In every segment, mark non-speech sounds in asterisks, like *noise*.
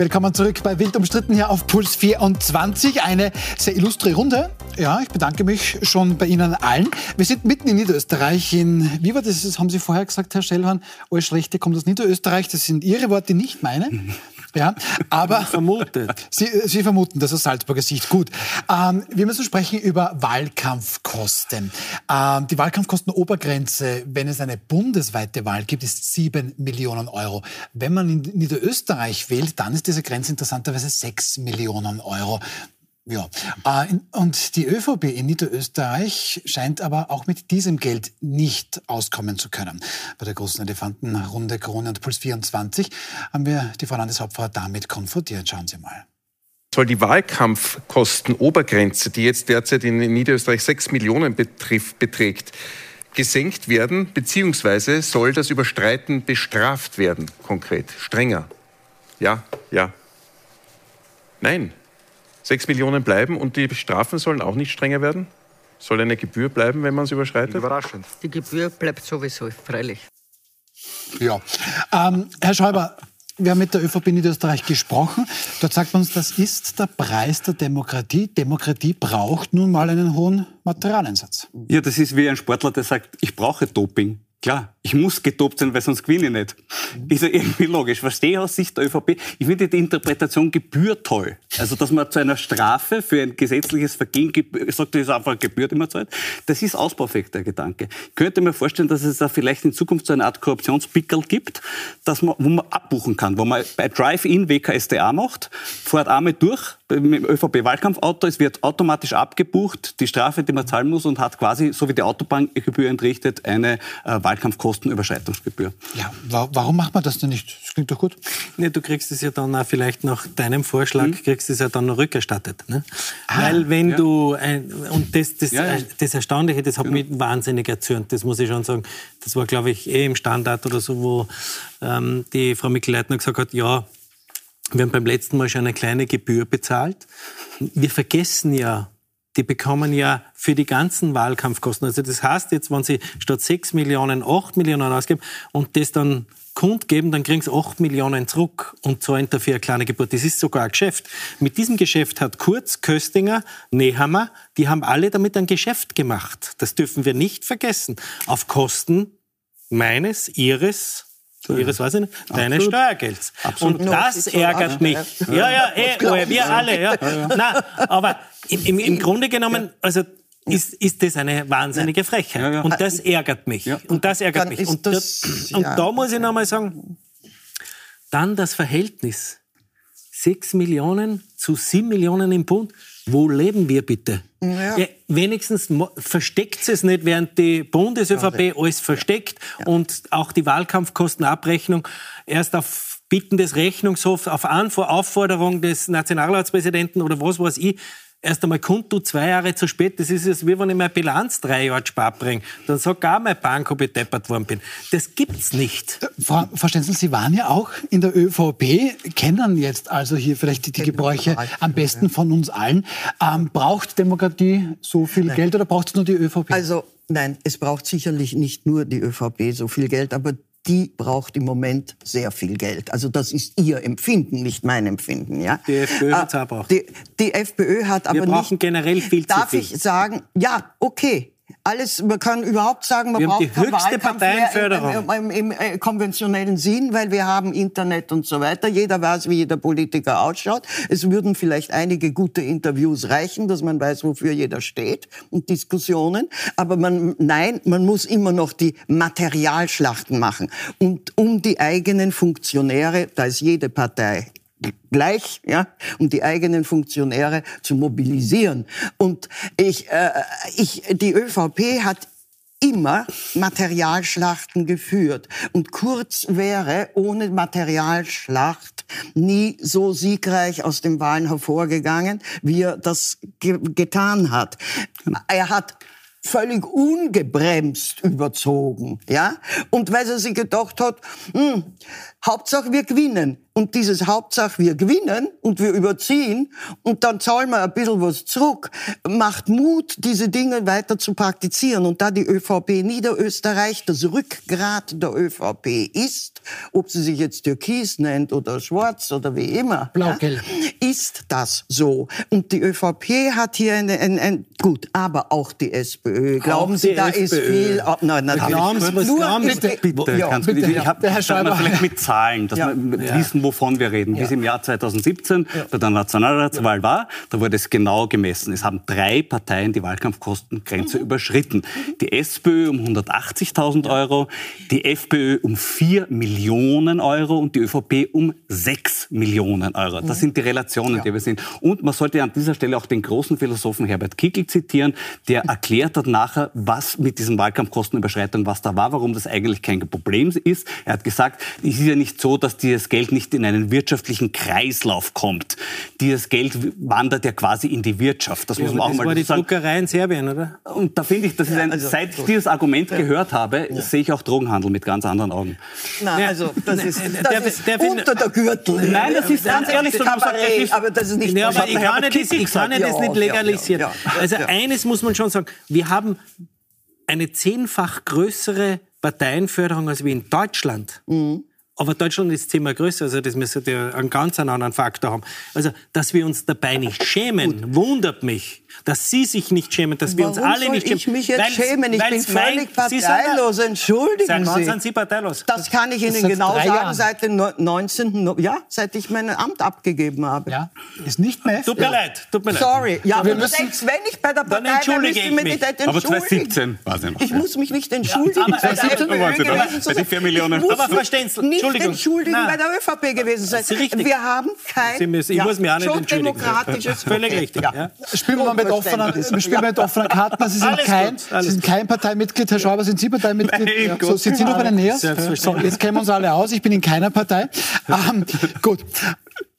Willkommen zurück bei Wild umstritten hier auf Puls 24. Eine sehr illustre Runde. Ja, ich bedanke mich schon bei Ihnen allen. Wir sind mitten in Niederösterreich. In, wie war das? das haben Sie vorher gesagt, Herr Schellhorn? Alles Schlechte kommt aus Niederösterreich. Das sind Ihre Worte, nicht meine. Ja, aber vermutet. *laughs* Sie, Sie vermuten das aus Salzburger Sicht. Gut. Ähm, wir müssen sprechen über Wahlkampfkosten. Ähm, die Wahlkampfkostenobergrenze, wenn es eine bundesweite Wahl gibt, ist 7 Millionen Euro. Wenn man in Niederösterreich wählt, dann ist diese Grenze interessanterweise 6 Millionen Euro. Ja, äh, und die ÖVP in Niederösterreich scheint aber auch mit diesem Geld nicht auskommen zu können. Bei der großen Elefantenrunde Krone und Puls 24 haben wir die Frau Landeshauptfrau damit konfrontiert. Schauen Sie mal. Soll die Wahlkampfkostenobergrenze, die jetzt derzeit in Niederösterreich 6 Millionen betrifft, beträgt, gesenkt werden, beziehungsweise soll das Überstreiten bestraft werden, konkret, strenger? Ja, ja. Nein. Sechs Millionen bleiben und die Strafen sollen auch nicht strenger werden? Soll eine Gebühr bleiben, wenn man es überschreitet? Überraschend. Die Gebühr bleibt sowieso, freilich. Ja. Ähm, Herr Schäuber, wir haben mit der ÖVP Niederösterreich gesprochen. Dort sagt man uns, das ist der Preis der Demokratie. Demokratie braucht nun mal einen hohen Materialeinsatz. Ja, das ist wie ein Sportler, der sagt, ich brauche Doping. Klar, ich muss getobt sein, weil sonst gewinne ich nicht. Mhm. Ist ja irgendwie logisch. Verstehe aus Sicht der ÖVP. Ich finde die Interpretation Gebühr toll. Also, dass man zu einer Strafe für ein gesetzliches Vergehen sagt, das ist einfach eine Gebühr, die man zahlt. Das ist ausbaufähig, der Gedanke. Ich könnte mir vorstellen, dass es da vielleicht in Zukunft so eine Art Korruptionspickel gibt, dass man, wo man abbuchen kann, wo man bei Drive-In WKSDA macht, fährt einmal durch, mit dem ÖVP-Wahlkampfauto, es wird automatisch abgebucht, die Strafe, die man zahlen muss und hat quasi, so wie die Autobahngebühr entrichtet, eine äh, Wahlkampfkostenüberschreitungsgebühr. Ja, warum macht man das denn nicht? Das klingt doch gut. Nee, du kriegst es ja dann auch vielleicht nach deinem Vorschlag, hm? kriegst es ja dann noch rückerstattet. Ne? Ah, Weil wenn ja. du, ein, und das, das, ja, ja. das Erstaunliche, das hat genau. mich wahnsinnig erzürnt, das muss ich schon sagen. Das war, glaube ich, eh im Standard oder so, wo ähm, die Frau Mikl-Leitner gesagt hat, ja, wir haben beim letzten Mal schon eine kleine Gebühr bezahlt. Wir vergessen ja, die bekommen ja für die ganzen Wahlkampfkosten. Also das heißt jetzt, wenn sie statt 6 Millionen 8 Millionen ausgeben und das dann kundgeben, dann kriegen sie 8 Millionen zurück und zahlen dafür eine kleine Gebühr. Das ist sogar ein Geschäft. Mit diesem Geschäft hat Kurz, Köstinger, Nehammer, die haben alle damit ein Geschäft gemacht. Das dürfen wir nicht vergessen. Auf Kosten meines, ihres Ihres weiß ich nicht, deines Steuergelds. Absolut. Und das ärgert mich. Ja, ja, eh, wir alle. Ja. Nein, aber im, im Grunde genommen, also ist, ist das eine wahnsinnige Frechheit. Ja, ja. Und das ärgert mich. Ja. Und das ärgert mich. Und, das, und da muss ich nochmal sagen, dann das Verhältnis. 6 Millionen zu 7 Millionen im Bund. Wo leben wir bitte? Ja. Ja, wenigstens versteckt es nicht, während die Bundes-ÖVP alles versteckt ja. und auch die Wahlkampfkostenabrechnung erst auf Bitten des Rechnungshofs, auf Aufforderung des Nationalratspräsidenten oder was weiß ich, erst einmal kundtut zwei Jahre zu spät. Das ist es, wie wenn ich meine Bilanz drei Jahre spät bringe. Dann sagt gar mein Bank, ob ich deppert worden bin. Das gibt's nicht. Äh, Frau, Frau Stenzel, Sie waren ja auch in der ÖVP, kennen jetzt also hier vielleicht die, die Gebräuche am besten von uns allen. Ähm, braucht Demokratie so viel Nein. Geld oder braucht es nur die ÖVP? Also Nein, es braucht sicherlich nicht nur die ÖVP so viel Geld, aber die braucht im Moment sehr viel Geld. Also das ist ihr Empfinden, nicht mein Empfinden. Ja? Die FPÖ hat es auch. Die, die FPÖ hat aber Wir brauchen nicht, generell viel darf zu viel. Darf ich sagen, ja, okay, alles, man kann überhaupt sagen, man wir braucht die höchste Parteienförderung. Im, im, im, konventionellen Sinn, weil wir haben Internet und so weiter. Jeder weiß, wie jeder Politiker ausschaut. Es würden vielleicht einige gute Interviews reichen, dass man weiß, wofür jeder steht und Diskussionen. Aber man, nein, man muss immer noch die Materialschlachten machen. Und um die eigenen Funktionäre, da ist jede Partei gleich, ja, um die eigenen Funktionäre zu mobilisieren. Und ich, äh, ich, die ÖVP hat immer Materialschlachten geführt. Und Kurz wäre ohne Materialschlacht nie so siegreich aus den Wahlen hervorgegangen, wie er das ge getan hat. Er hat völlig ungebremst überzogen, ja. Und weil sie sich gedacht hat, hm, Hauptsache wir gewinnen. Und dieses Hauptsache wir gewinnen und wir überziehen und dann zahlen wir ein bisschen was zurück, macht Mut, diese Dinge weiter zu praktizieren. Und da die ÖVP Niederösterreich das Rückgrat der ÖVP ist, ob sie sich jetzt Türkis nennt oder Schwarz oder wie immer, Blau-Gelb. ja, ist das so. Und die ÖVP hat hier eine, ein, ein, gut, aber auch die SPÖ. Glauben Sie, die da ist SPÖ. viel, ah, nein, nein, Glauben Sie, was nur, glauben Sie? bitte, Bitte, ja, bitte. Ich hab, Der Herr Schäuber. vielleicht mit Zahlen, dass Ja. wir wissen, wovon wir reden. Wie es im Jahr 2017 bei der Nationalratswahl war, da wurde es genau gemessen. Es haben drei Parteien die Wahlkampfkostengrenze überschritten. Die SPÖ um 180.000 Euro, die FPÖ um 4 Millionen Euro und die ÖVP um 6 Millionen Euro. Das sind die Relationen, die wir sehen. Und man sollte an dieser Stelle auch den großen Philosophen Herbert Kickl zitieren, der erklärt hat nachher, was mit diesen Wahlkampfkostenüberschreitungen, was da war, warum das eigentlich kein Problem ist. Er hat gesagt, es ist ja nicht so, dass dieses Geld nicht in einen wirtschaftlichen Kreislauf kommt. Dieses Geld wandert ja quasi in die Wirtschaft. Das muss man auch Das mal war die sagen. Druckerei in Serbien, oder? Und da finde ich, das ist ein, also, seit ich dieses Argument gehört habe, sehe ich auch Drogenhandel mit ganz anderen Augen. Nein, Ja, also das ist, der- das der- ist der- unter der Gürtel. Nein, das ist ganz ehrlich so, sagt, Kabarett, ist- aber das ist nicht Ja, aber ich kann das, ich kann nicht das Ja, nicht ja, legalisieren. ja, ja, also ja. eines muss man schon sagen, wir haben eine zehnfach größere Parteienförderung als wir in Deutschland. Mhm. Aber Deutschland ist zehnmal größer, also das müsste ja einen ganz anderen Faktor haben. Also, dass wir uns dabei nicht schämen, wundert mich. Dass Sie sich nicht schämen, dass wir uns alle soll nicht schämen. ich mich jetzt Weil's- schämen? Ich bin völlig Sie sind ja- parteilos. Entschuldigen Seit wann Sie. sind Sie parteilos? Das kann ich Ihnen genau sagen, Jahren. seit dem no- 19. No- Ja, seit ich mein Amt abgegeben habe. Ja, ist nicht mehr Tut mir leid, tut mir leid. Sorry, ja, Wir aber müssen- selbst wenn ich bei der Dann Partei wäre, entschuldige müsste ich ich mich mich. nicht Aber entschuldigen. 2017 war sie noch. Ich muss mich nicht entschuldigen. aber bei der 2017 FPÖ waren Sie da, Aber mich Stenzel, nicht Entschuldigung. entschuldigen bei der ÖVP gewesen sein. Wir haben kein Sie müssen- ich muss mich auch nicht entschuldigen. Völlig richtig, ja. Spielen wir mal mit offenen, wir spielen mit offenen Karten. Sie sind, Alles kein, gut, Sie sind kein Parteimitglied. Herr Schauber, sind Sie Parteimitglied? Nein, so, sind Sie noch bei den. So, jetzt kennen wir uns alle aus. Ich bin in keiner Partei. Ähm, gut.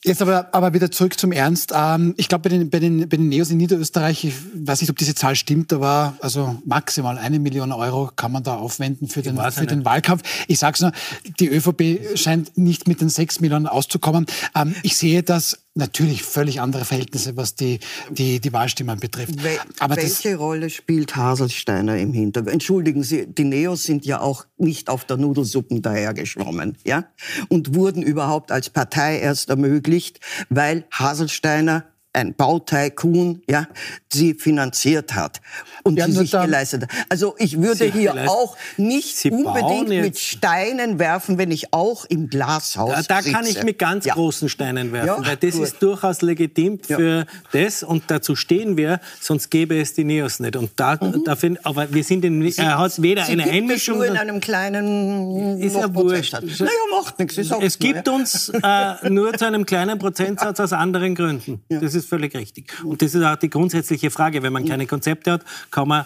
Jetzt aber, aber wieder zurück zum Ernst. Ähm, ich glaube, bei den, bei, den, bei den Neos in Niederösterreich, ich weiß nicht, ob diese Zahl stimmt, aber also maximal eine Million Euro kann man da aufwenden für den, für ja den. Wahlkampf. Ich sage es nur, die ÖVP scheint nicht mit den sechs Millionen auszukommen. Ähm, ich sehe das natürlich völlig andere Verhältnisse, was die, die, die Wahlstimmen betrifft. Wel Aber welche Rolle spielt Haselsteiner im Hintergrund? Entschuldigen Sie, die Neos sind ja auch nicht auf der Nudelsuppen dahergeschwommen, ja? Und wurden überhaupt als Partei erst ermöglicht, weil Haselsteiner ein Bautycoon, ja, sie finanziert hat und Ja, sie nur sich geleistet hat. Also ich würde Sie hier geleistet- auch nicht Sie unbedingt mit Steinen werfen, wenn ich auch im Glashaus Da, da kann sitze. ich mit ganz Ja. großen Steinen werfen, Ja, weil das gut. ist durchaus legitim für das und dazu stehen wir, sonst gäbe es die Neos nicht. Und da, da find, aber wir sind in, er hat weder Mhm. Sie eine gibt Einmischung. Es nur in einem kleinen Ist ja wurscht. Naja, macht nichts. ich sag's Es nur, gibt ja. uns äh, nur zu einem kleinen Prozentsatz *laughs* aus anderen Gründen. Das ist völlig richtig. Und das ist auch die grundsätzliche Frage. Wenn man keine Konzepte hat, kann man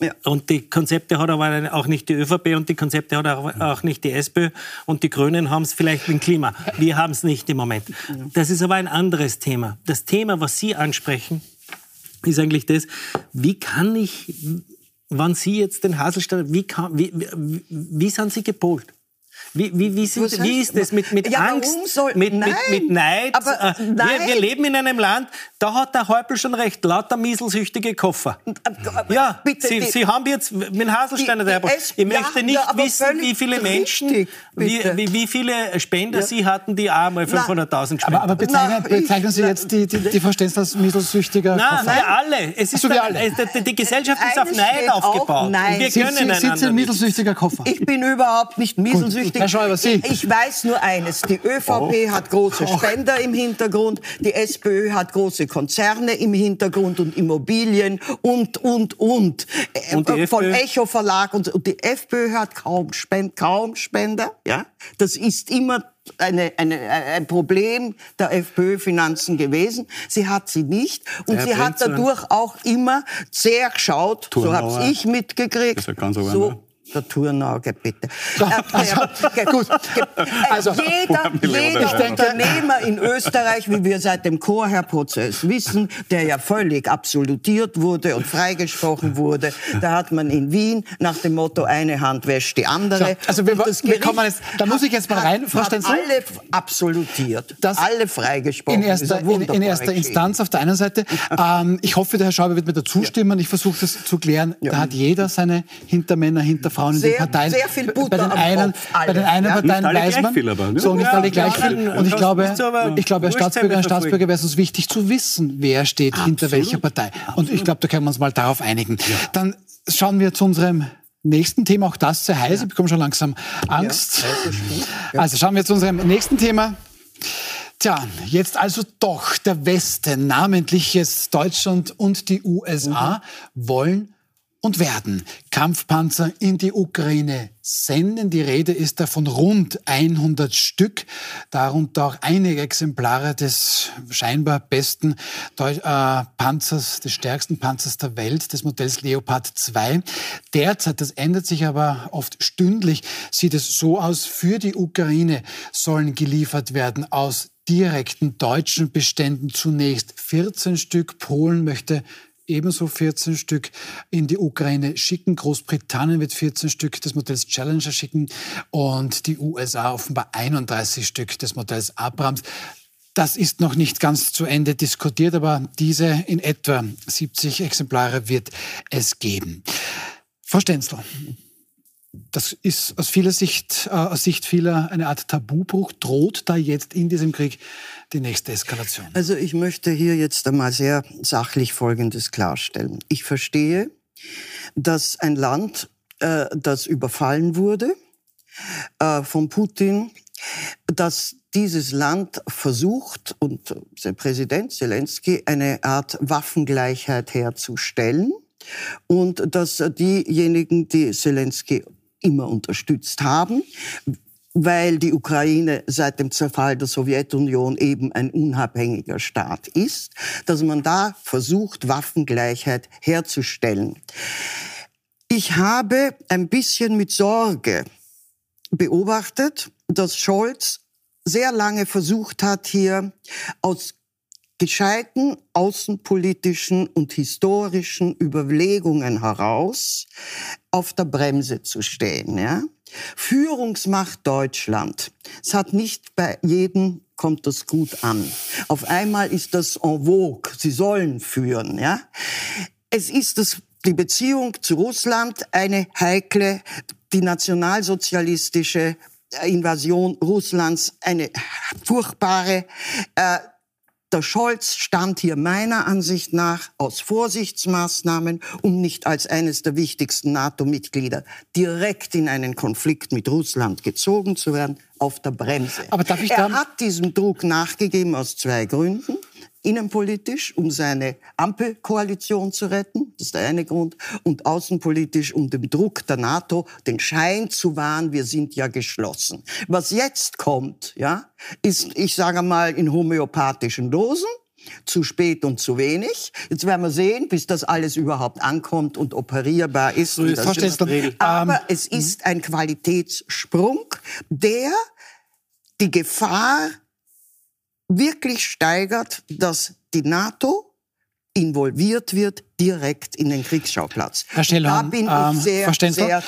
Ja. Und die Konzepte hat aber auch nicht die ÖVP und die Konzepte hat auch, auch nicht die SPÖ und die Grünen haben es vielleicht mit Klima. Wir haben es nicht im Moment. Das ist aber ein anderes Thema. Das Thema, was Sie ansprechen, ist eigentlich das, wie kann ich, wann Sie jetzt den Haselstein, wie, kann, wie, wie, wie sind Sie gepolt? Wie, wie, wie, sind, wie ist das mit, mit Ja, Angst, soll- mit, mit, Nein, mit Neid? aber Äh, wir, nein. wir leben in einem Land, da hat der Häupl schon recht, lauter mieselsüchtige Koffer. aber Ja, bitte, Sie, die- Sie haben jetzt mit Haselsteiner Die- Ich ja, möchte nicht ja, wissen, wie viele Menschen, richtig, wie, wie, wie viele Spender Sie hatten, die auch mal 500.000 spenden. aber, aber bezeichnen, Na, ich- bezeichnen Sie jetzt die, die, die Stenz als mieselsüchtiger Nein, Koffer? wir alle. Es ist so, alle. Die, die Gesellschaft ist auf Neid aufgebaut. nein. Wir können Sie, sind Sie ein mieselsüchtiger Koffer? Ich bin überhaupt nicht mieselsüchtig. Herr Schäuber, Sie? Ich, ich weiß nur eines. Die ÖVP hat große Spender im Hintergrund. Die SPÖ hat große Konzerne im Hintergrund und Immobilien und, und, und. Äh, Und die Von FPÖ? Echo Verlag und, und die FPÖ hat kaum, Spend, kaum Spender. Ja? Das ist immer eine, eine, ein Problem der FPÖ-Finanzen gewesen. Sie hat sie nicht. Und Der sie hat so ein- dadurch auch immer sehr geschaut, so Turnauer. habe ich mitgekriegt. Das ist ja ganz oben, so, ne? Der Turnauge, bitte. Ja, also, gut. Also, jeder, jeder Unternehmer in Österreich, wie wir seit dem Chorherr-Prozess wissen, der ja völlig absolutiert wurde und freigesprochen wurde, da hat man in Wien nach dem Motto, eine Hand wäscht die andere. So, also wir, wir kommen jetzt, da muss ich jetzt mal rein, Frau Stenzel. Alle absolutiert, das alle freigesprochen. In erster, in, in erster Instanz auf der einen Seite. Ähm, ich hoffe, der Herr Schäuble wird mir dazu stimmen. Ich versuche das zu klären. Ja. Da hat jeder seine Hintermänner, Hinterfrauen in den Parteien. Sehr viel Butter bei den einen, Kopf, bei den einen ja. Parteien weiß man. Viel aber, ne? So, nicht ja, alle gleich viel. Und ich glaube, ich glaube, als Staatsbürger und Staatsbürger wäre es uns wichtig zu wissen, wer steht Absolut. hinter welcher Partei. Und ich glaube, da können wir uns mal darauf einigen. Dann schauen wir zu unserem nächsten Thema, auch das sehr heiß, ich bekomme schon langsam Angst. Also schauen wir zu unserem nächsten Thema. Tja, jetzt also doch der Westen, namentlich jetzt Deutschland und die USA, mhm. wollen und werden Kampfpanzer in die Ukraine senden. Die Rede ist da von rund 100 Stück, darunter auch einige Exemplare des scheinbar besten Deu äh, Panzers, des stärksten Panzers der Welt, des Modells Leopard 2. Derzeit, das ändert sich aber oft stündlich, sieht es so aus, für die Ukraine sollen geliefert werden aus direkten deutschen Beständen zunächst 14 Stück. Polen möchte ebenso 14 Stück in die Ukraine schicken. Großbritannien wird 14 Stück des Modells Challenger schicken und die USA offenbar 31 Stück des Modells Abrams. Das ist noch nicht ganz zu Ende diskutiert, aber diese in etwa 70 Exemplare wird es geben. Frau Stenzel, das ist aus vieler Sicht, äh, aus Sicht vieler eine Art Tabubruch. Droht da jetzt in diesem Krieg die nächste Eskalation? Also ich möchte hier jetzt einmal sehr sachlich Folgendes klarstellen. Ich verstehe, dass ein Land, äh, das überfallen wurde äh, von Putin, dass dieses Land versucht und der Präsident Zelensky eine Art Waffengleichheit herzustellen und dass diejenigen, die Zelensky immer unterstützt haben, weil die Ukraine seit dem Zerfall der Sowjetunion eben ein unabhängiger Staat ist, dass man da versucht, Waffengleichheit herzustellen. Ich habe ein bisschen mit Sorge beobachtet, dass Scholz sehr lange versucht hat, hier aus gescheiten außenpolitischen und historischen Überlegungen heraus auf der Bremse zu stehen. Ja? Führungsmacht Deutschland. Es hat nicht bei jedem kommt das gut an. Auf einmal ist das en vogue. Sie sollen führen. Ja? Es ist das, die Beziehung zu Russland eine heikle, die nationalsozialistische Invasion Russlands eine furchtbare. Äh, der Scholz stand hier meiner Ansicht nach aus Vorsichtsmaßnahmen, um nicht als eines der wichtigsten NATO-Mitglieder direkt in einen Konflikt mit Russland gezogen zu werden, auf der Bremse. Aber darf ich er hat diesem Druck nachgegeben aus zwei Gründen innenpolitisch, um seine Ampelkoalition zu retten, das ist der eine Grund, und außenpolitisch, um dem Druck der NATO den Schein zu wahren, wir sind ja geschlossen. Was jetzt kommt, ja, ist, ich sage mal, in homöopathischen Dosen, zu spät und zu wenig. Jetzt werden wir sehen, bis das alles überhaupt ankommt und operierbar ist. So ist ist, aber ähm, es ist ein Qualitätssprung, der die Gefahr wirklich steigert, dass die NATO involviert wird direkt in den Kriegsschauplatz. Herr Schellhorn, da bin ich ähm, sehr,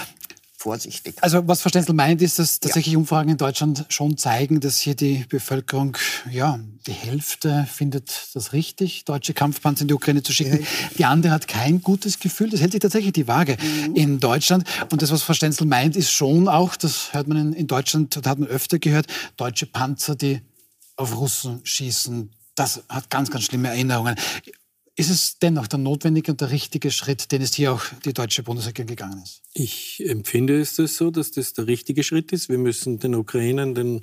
vorsichtig. Also was Frau Stenzel meint, ist, dass tatsächlich ja. Umfragen in Deutschland schon zeigen, dass hier die Bevölkerung, ja, die Hälfte findet das richtig, deutsche Kampfpanzer in die Ukraine zu schicken. Ja. Die andere hat kein gutes Gefühl. Das hält sich tatsächlich die Waage mhm. in Deutschland. Und das, was Frau Stenzel meint, ist schon auch, das hört man in, in Deutschland, das hat man öfter gehört, deutsche Panzer, die auf Russen schießen. Das hat ganz, ganz schlimme Erinnerungen. Ist es dennoch der notwendige und der richtige Schritt, den es hier auch die deutsche Bundesregierung gegangen ist? Ich empfinde es das so, dass das der richtige Schritt ist. Wir müssen den Ukrainern den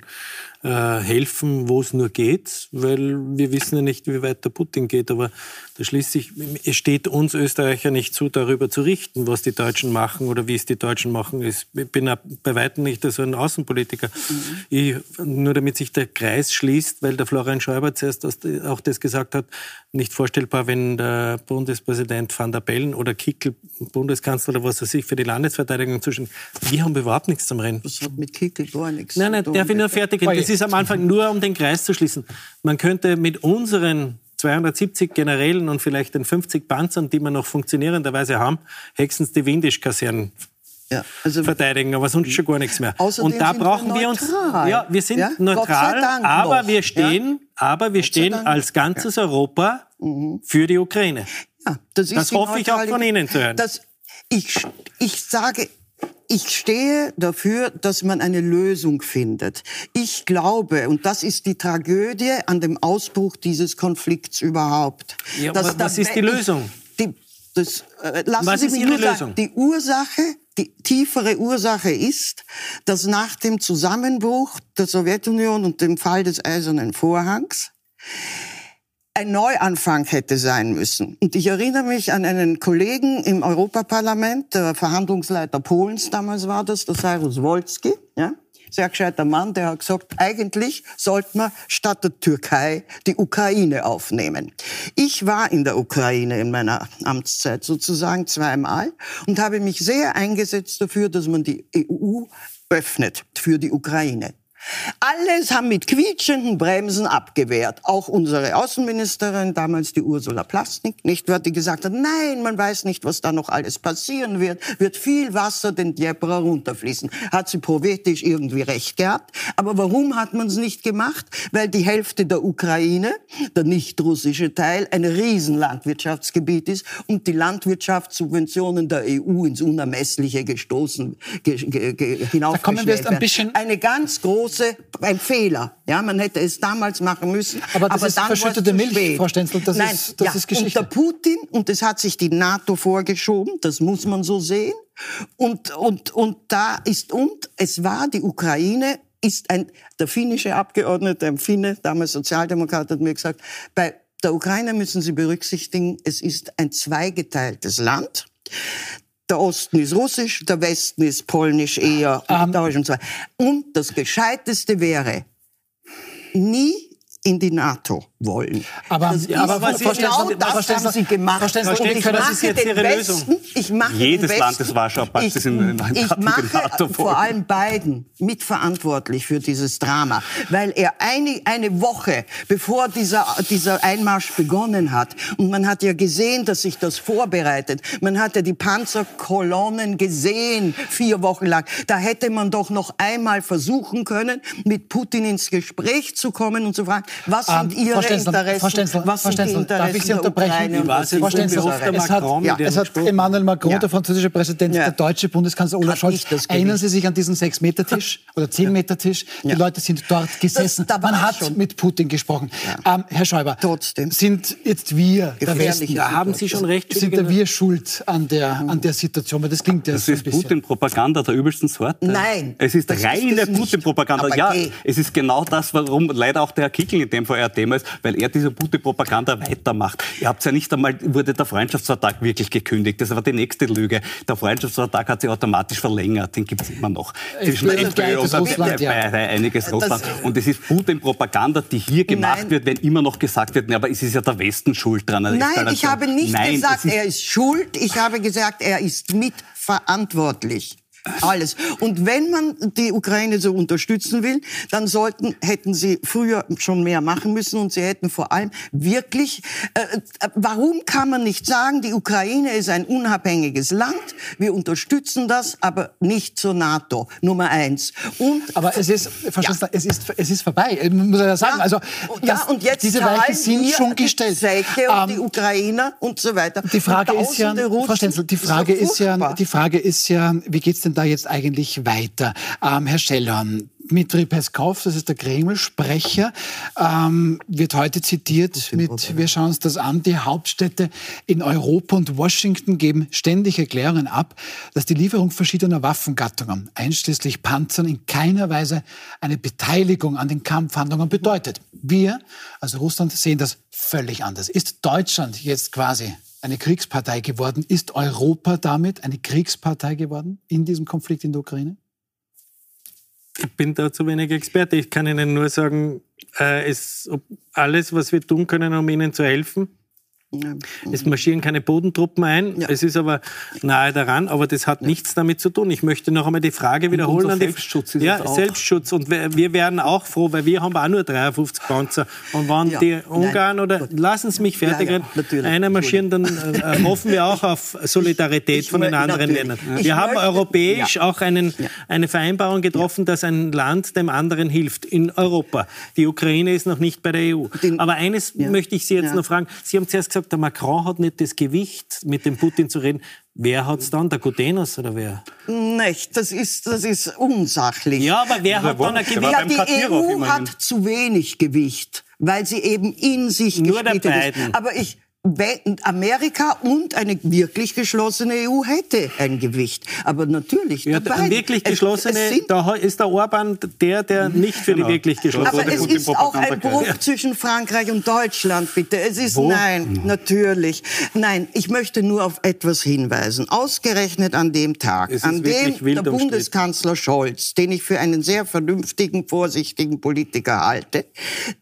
äh, helfen, wo es nur geht, weil wir wissen ja nicht, wie weit der Putin geht. Aber da schließt sich, es steht uns Österreicher nicht zu, darüber zu richten, was die Deutschen machen oder wie es die Deutschen machen. Ich bin bei weitem nicht so ein Außenpolitiker. Mhm. Ich, nur damit sich der Kreis schließt, weil der Florian Schäuber zuerst auch das gesagt hat, nicht vorstellbar, wenn der Bundespräsident Van der Bellen oder Kickel, Bundeskanzler oder was weiß ich, für die Landesverteidigung zwischen. Wir haben überhaupt nichts zum Rennen. Das hat mit Kickel gar nichts Nein, nein, darf ich nur fertig. Das ist am Anfang nur, um den Kreis zu schließen. Man könnte mit unseren 270 Generälen und vielleicht den 50 Panzern, die wir noch funktionierenderweise haben, höchstens die Windisch-Kasernen ja, also verteidigen, aber sonst schon gar nichts mehr. Und da brauchen wir, wir uns, ja, wir sind ja? neutral, aber noch. wir stehen, ja? aber wir Gott stehen als ganzes Europa mhm. für die Ukraine. Ja, das, das hoffe ich auch von Ihnen zu hören. Das, ich, ich sage ich stehe dafür, dass man eine Lösung findet. Ich glaube, und das ist die Tragödie an dem Ausbruch dieses Konflikts überhaupt. Ja, was, was ist die Lösung? Die, das, äh, lassen was Sie mich nur sagen, die Ursache, die tiefere Ursache ist, dass nach dem Zusammenbruch der Sowjetunion und dem Fall des Eisernen Vorhangs ein Neuanfang hätte sein müssen. Und ich erinnere mich an einen Kollegen im Europaparlament, der Verhandlungsleiter Polens damals war das, der Cyrus Wolski, ja, sehr gescheiter Mann, der hat gesagt, eigentlich sollten wir statt der Türkei die Ukraine aufnehmen. Ich war in der Ukraine in meiner Amtszeit sozusagen zweimal und habe mich sehr eingesetzt dafür, dass man die EU öffnet für die Ukraine. Alles haben mit quietschenden Bremsen abgewehrt. Auch unsere Außenministerin, damals die Ursula Plasnik, nicht, die gesagt hat, nein, man weiß nicht, was da noch alles passieren wird, wird viel Wasser den Dnieper runterfließen. Hat sie poetisch irgendwie recht gehabt. Aber warum hat man es nicht gemacht? Weil die Hälfte der Ukraine, der nicht russische Teil, ein Riesenlandwirtschaftsgebiet ist und die Landwirtschaftssubventionen der EU ins Unermessliche gestoßen, ge, ge, ge, hinaufgestellt werden. Eine ganz große große, ein Fehler. Ja, man hätte es damals machen müssen. Aber das aber ist verschüttete Milch, spät. Frau Stenzel, das Nein, ist, das ja, ist Geschichte. Unter Putin, und es hat sich die NATO vorgeschoben, das muss man so sehen. Und, und, und da ist, und es war die Ukraine, ist ein, der finnische Abgeordnete, ein Finne, damals Sozialdemokrat, hat mir gesagt, bei der Ukraine müssen Sie berücksichtigen, es ist ein zweigeteiltes Land. Der Osten ist russisch, der Westen ist polnisch eher. Um, ähm, und so Und das Gescheiteste wäre, nie in die NATO wollen. Aber, das ja, aber was genau das verstehen haben Sie gemacht. Verstehen Sie, ich das ist jetzt Ihre Westen, Lösung. Ich mache Jedes Land des Warschau-Pakts ist in, in Ich mache vor allem beiden mitverantwortlich für dieses Drama, weil er eine, eine Woche bevor dieser, dieser Einmarsch begonnen hat, und man hat ja gesehen, dass sich das vorbereitet, man hat ja die Panzerkolonnen gesehen, vier Wochen lang, da hätte man doch noch einmal versuchen können, mit Putin ins Gespräch zu kommen und zu fragen, was sind um, Ihre Frau Stenzel, was Stenzel, darf ich Sie unterbrechen? Stenzel, es hat, ja, es hat Emmanuel Macron, ja. der französische Präsident, ja. der deutsche Bundeskanzler Olaf Scholz, erinnern Sie sich an diesen Sechs-Meter-Tisch oder Zehn-Meter-Tisch? Die Leute sind dort gesessen. Das, Man hat schon. mit Putin gesprochen. Ähm, Herr Schäuber, Trotzdem. sind jetzt wir, der Westen, da haben Sie schon recht. Sind da wir schuld an der, an der Situation? Weil das klingt ja Das ist Putin-Propaganda der übelsten Sorte. Nein. Es ist reine Putin-Propaganda. Ja, es ist genau das, warum leider auch der Herr Kickel in dem eher Thema ist, weil er diese Putin-Propaganda weitermacht. Ihr habt ja nicht einmal, wurde der Freundschaftsvertrag wirklich gekündigt. Das war die nächste Lüge. Der Freundschaftsvertrag hat sich automatisch verlängert. Den gibt es immer noch. Zwischen FPÖ und Russland, ja. einiges Russland. Und es ist Putin-Propaganda, die hier gemacht Nein. wird, wenn immer noch gesagt wird, aber es ist ja der Westen schuld dran. Nein, ich habe nicht Nein, gesagt, ist er ist schuld. Ich habe gesagt, er ist mitverantwortlich. Alles. Und wenn man die Ukraine so unterstützen will, dann sollten, hätten sie früher schon mehr machen müssen und sie hätten vor allem wirklich, äh, äh, warum kann man nicht sagen, die Ukraine ist ein unabhängiges Land, wir unterstützen das, aber nicht zur NATO, Nummer eins. Und, aber es ist, ja. es ist, es ist vorbei, muss ich ja sagen. Ja, also, ja, und jetzt diese Weichen sind schon gestellt. Die um, die ähm, Ukrainer und so weiter. Die Frage ist ja, Frau Stenzel, die Frage ist, ist ja, die Frage ist ja, wie geht's denn da jetzt eigentlich weiter? Ähm, Herr Schellhorn, Dmitri Peskov, das ist der Kreml-Sprecher, ähm, wird heute zitiert mit, wir schauen uns das an, die Hauptstädte in Europa und Washington geben ständig Erklärungen ab, dass die Lieferung verschiedener Waffengattungen, einschließlich Panzern, in keiner Weise eine Beteiligung an den Kampfhandlungen bedeutet. Wir, also Russland, sehen das völlig anders. Ist Deutschland jetzt quasi eine Kriegspartei geworden? Ist Europa damit eine Kriegspartei geworden in diesem Konflikt in der Ukraine? Ich bin da zu wenig Experte. Ich kann Ihnen nur sagen, äh, es, alles, was wir tun können, um Ihnen zu helfen, es marschieren keine Bodentruppen ein, ja. es ist aber nahe daran, aber das hat ja. nichts damit zu tun. Ich möchte noch einmal die Frage wiederholen. Und Selbstschutz ist ja, Selbstschutz. Und wir, werden auch froh, weil wir haben auch nur 53 Panzer. Und wenn ja. die Ungarn Nein. oder, lassen Sie mich fertig reden, einer marschieren, dann äh, hoffen wir auch auf Solidarität ich, von den anderen Ländern. Wir ich haben möchte, europäisch auch einen, eine Vereinbarung getroffen, dass ein Land dem anderen hilft in Europa. Die Ukraine ist noch nicht bei der EU. Den, aber eines möchte ich Sie jetzt noch fragen. Sie haben zuerst gesagt, gesagt, der Macron hat nicht das Gewicht, mit dem Putin zu reden. Wer hat es dann? Der Gutenos oder wer? Nicht, das ist, das ist unsachlich. Ja, aber wer hat dann ein Gewicht? Ja, die EU hat zu wenig Gewicht, weil sie eben in sich Nur der Biden. ist. Aber ich, Amerika und eine wirklich geschlossene EU hätte ein Gewicht. Aber natürlich, ja, dabei, wirklich geschlossene, es, es da ist der Orban der, der nicht für genau. die wirklich geschlossene Aber es ist auch ein Bruch ja. zwischen Frankreich und Deutschland, bitte. Es ist, Wo? nein, mhm. natürlich. Nein, ich möchte nur auf etwas hinweisen. Ausgerechnet an dem Tag, an dem der Bundeskanzler Scholz, den ich für einen sehr vernünftigen, vorsichtigen Politiker halte,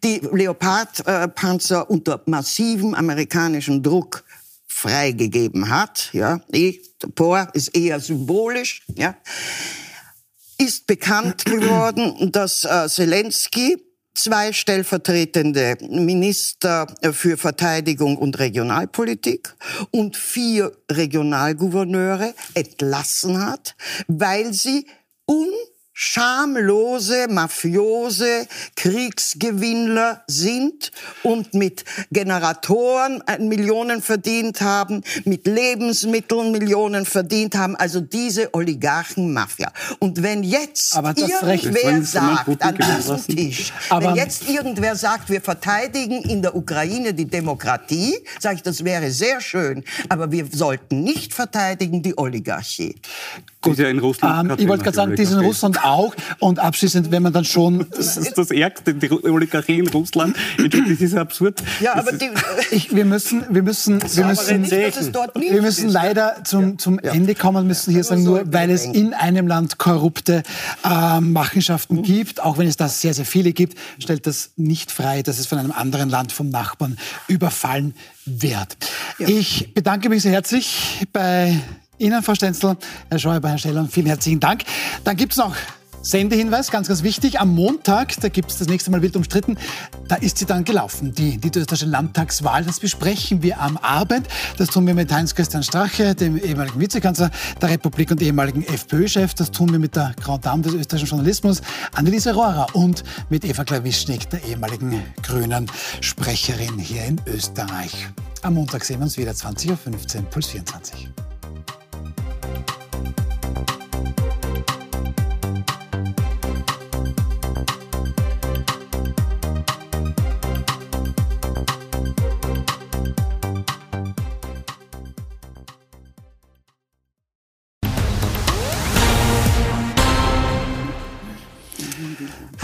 die Leopard-Panzer unter massivem amerikanischen amerikanischen Druck freigegeben hat, ja, POR ist eher symbolisch, ja, ist bekannt *clears throat* geworden, dass äh, Zelensky zwei stellvertretende Minister für Verteidigung und Regionalpolitik und vier Regionalgouverneure entlassen hat, weil sie un schamlose, mafiose Kriegsgewinnler sind und mit Generatoren äh, Millionen verdient haben, mit Lebensmitteln Millionen verdient haben, also diese Oligarchen-Mafia. Und wenn jetzt irgendwer sagt an diesem Tisch, Aber wenn jetzt irgendwer sagt, wir verteidigen in der Ukraine die Demokratie, sage ich, das wäre sehr schön, aber wir sollten nicht verteidigen die Oligarchie. Gut, ja in Russland. Ähm, ich wollte gerade sagen, die ist in Russland auch. Und abschließend, wenn man dann schon. Das ist das Ärgste, die Oligarchie in Russland. Das ist absurd. Ja, aber die, ich, wir müssen, wir müssen, wir müssen, nicht, wir müssen leider zum, zum ja. Ende kommen, müssen hier sagen, nur weil es in einem Land korrupte äh, Machenschaften mhm. gibt, auch wenn es da sehr, sehr viele gibt, stellt das nicht frei, dass es von einem anderen Land, vom Nachbarn überfallen wird. Ja. Ich bedanke mich sehr herzlich bei Ihnen, Frau Stenzel, Herr Schäuber, Herr Steller, vielen herzlichen Dank. Dann gibt es noch Sendehinweis, ganz, ganz wichtig. Am Montag, da gibt es das nächste Mal wild umstritten, da ist sie dann gelaufen, die niederösterreichische Landtagswahl. Das besprechen wir am Abend. Das tun wir mit Heinz-Christian Strache, dem ehemaligen Vizekanzler der Republik und ehemaligen FPÖ-Chef. Das tun wir mit der Grand Dame des österreichischen Journalismus, Anneliese Rohrer, und mit Eva Klawischnik, der ehemaligen grünen Sprecherin hier in Österreich. Am Montag sehen wir uns wieder, 20.15 Uhr, Puls 24.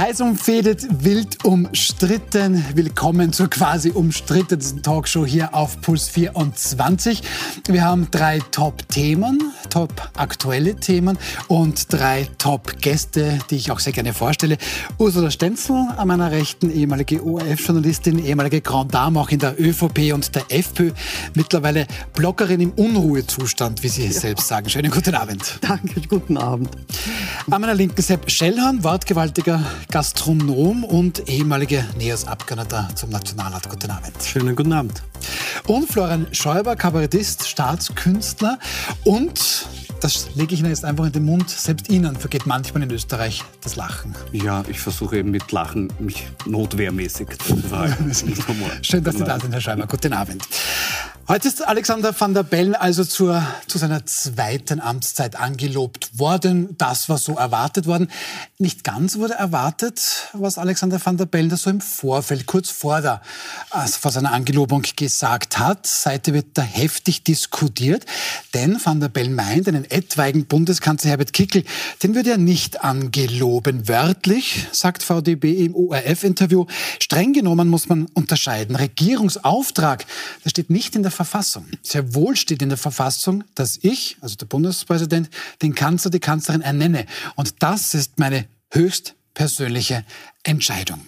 Heiß umfädet, wild umstritten. Willkommen zur quasi umstrittensten Talkshow hier auf Puls 24. Wir haben drei Top-Themen, top-aktuelle Themen und drei Top-Gäste, die ich auch sehr gerne vorstelle. Ursula Stenzel an meiner Rechten, ehemalige ORF-Journalistin, ehemalige Grand Dame auch in der ÖVP und der FPÖ, mittlerweile Bloggerin im Unruhezustand, wie Sie es ja. selbst sagen. Schönen guten Abend. Danke, guten Abend. An meiner Linken Sepp Schellhorn, wortgewaltiger Gastronom und ehemaliger NEOS-Abgeordneter zum Nationalrat. Guten Abend. Schönen guten Abend. Und Florian Schäuber, Kabarettist, Staatskünstler und das lege ich Ihnen jetzt einfach in den Mund. Selbst Ihnen vergeht manchmal in Österreich das Lachen. Ja, ich versuche eben mit Lachen mich notwehrmäßig zu verhalten. *laughs* Schön, dass Sie da sind, Herr Schäuber. Guten Abend. Heute ist Alexander van der Bellen also zur, zu seiner zweiten Amtszeit angelobt worden. Das war so erwartet worden. Nicht ganz wurde erwartet, was Alexander van der Bellen da so im Vorfeld, kurz vor, der, also vor seiner Angelobung gesagt hat. Seite wird da heftig diskutiert, denn van der Bellen meint, einen etwaigen Bundeskanzler Herbert Kickel, den würde er nicht angeloben. Wörtlich, sagt VDB im ORF-Interview, streng genommen muss man unterscheiden. Regierungsauftrag, das steht nicht in der Verfassung. Sehr wohl steht in der Verfassung, dass ich, also der Bundespräsident, den Kanzler, die Kanzlerin ernenne. Und das ist meine höchst persönliche Entscheidung.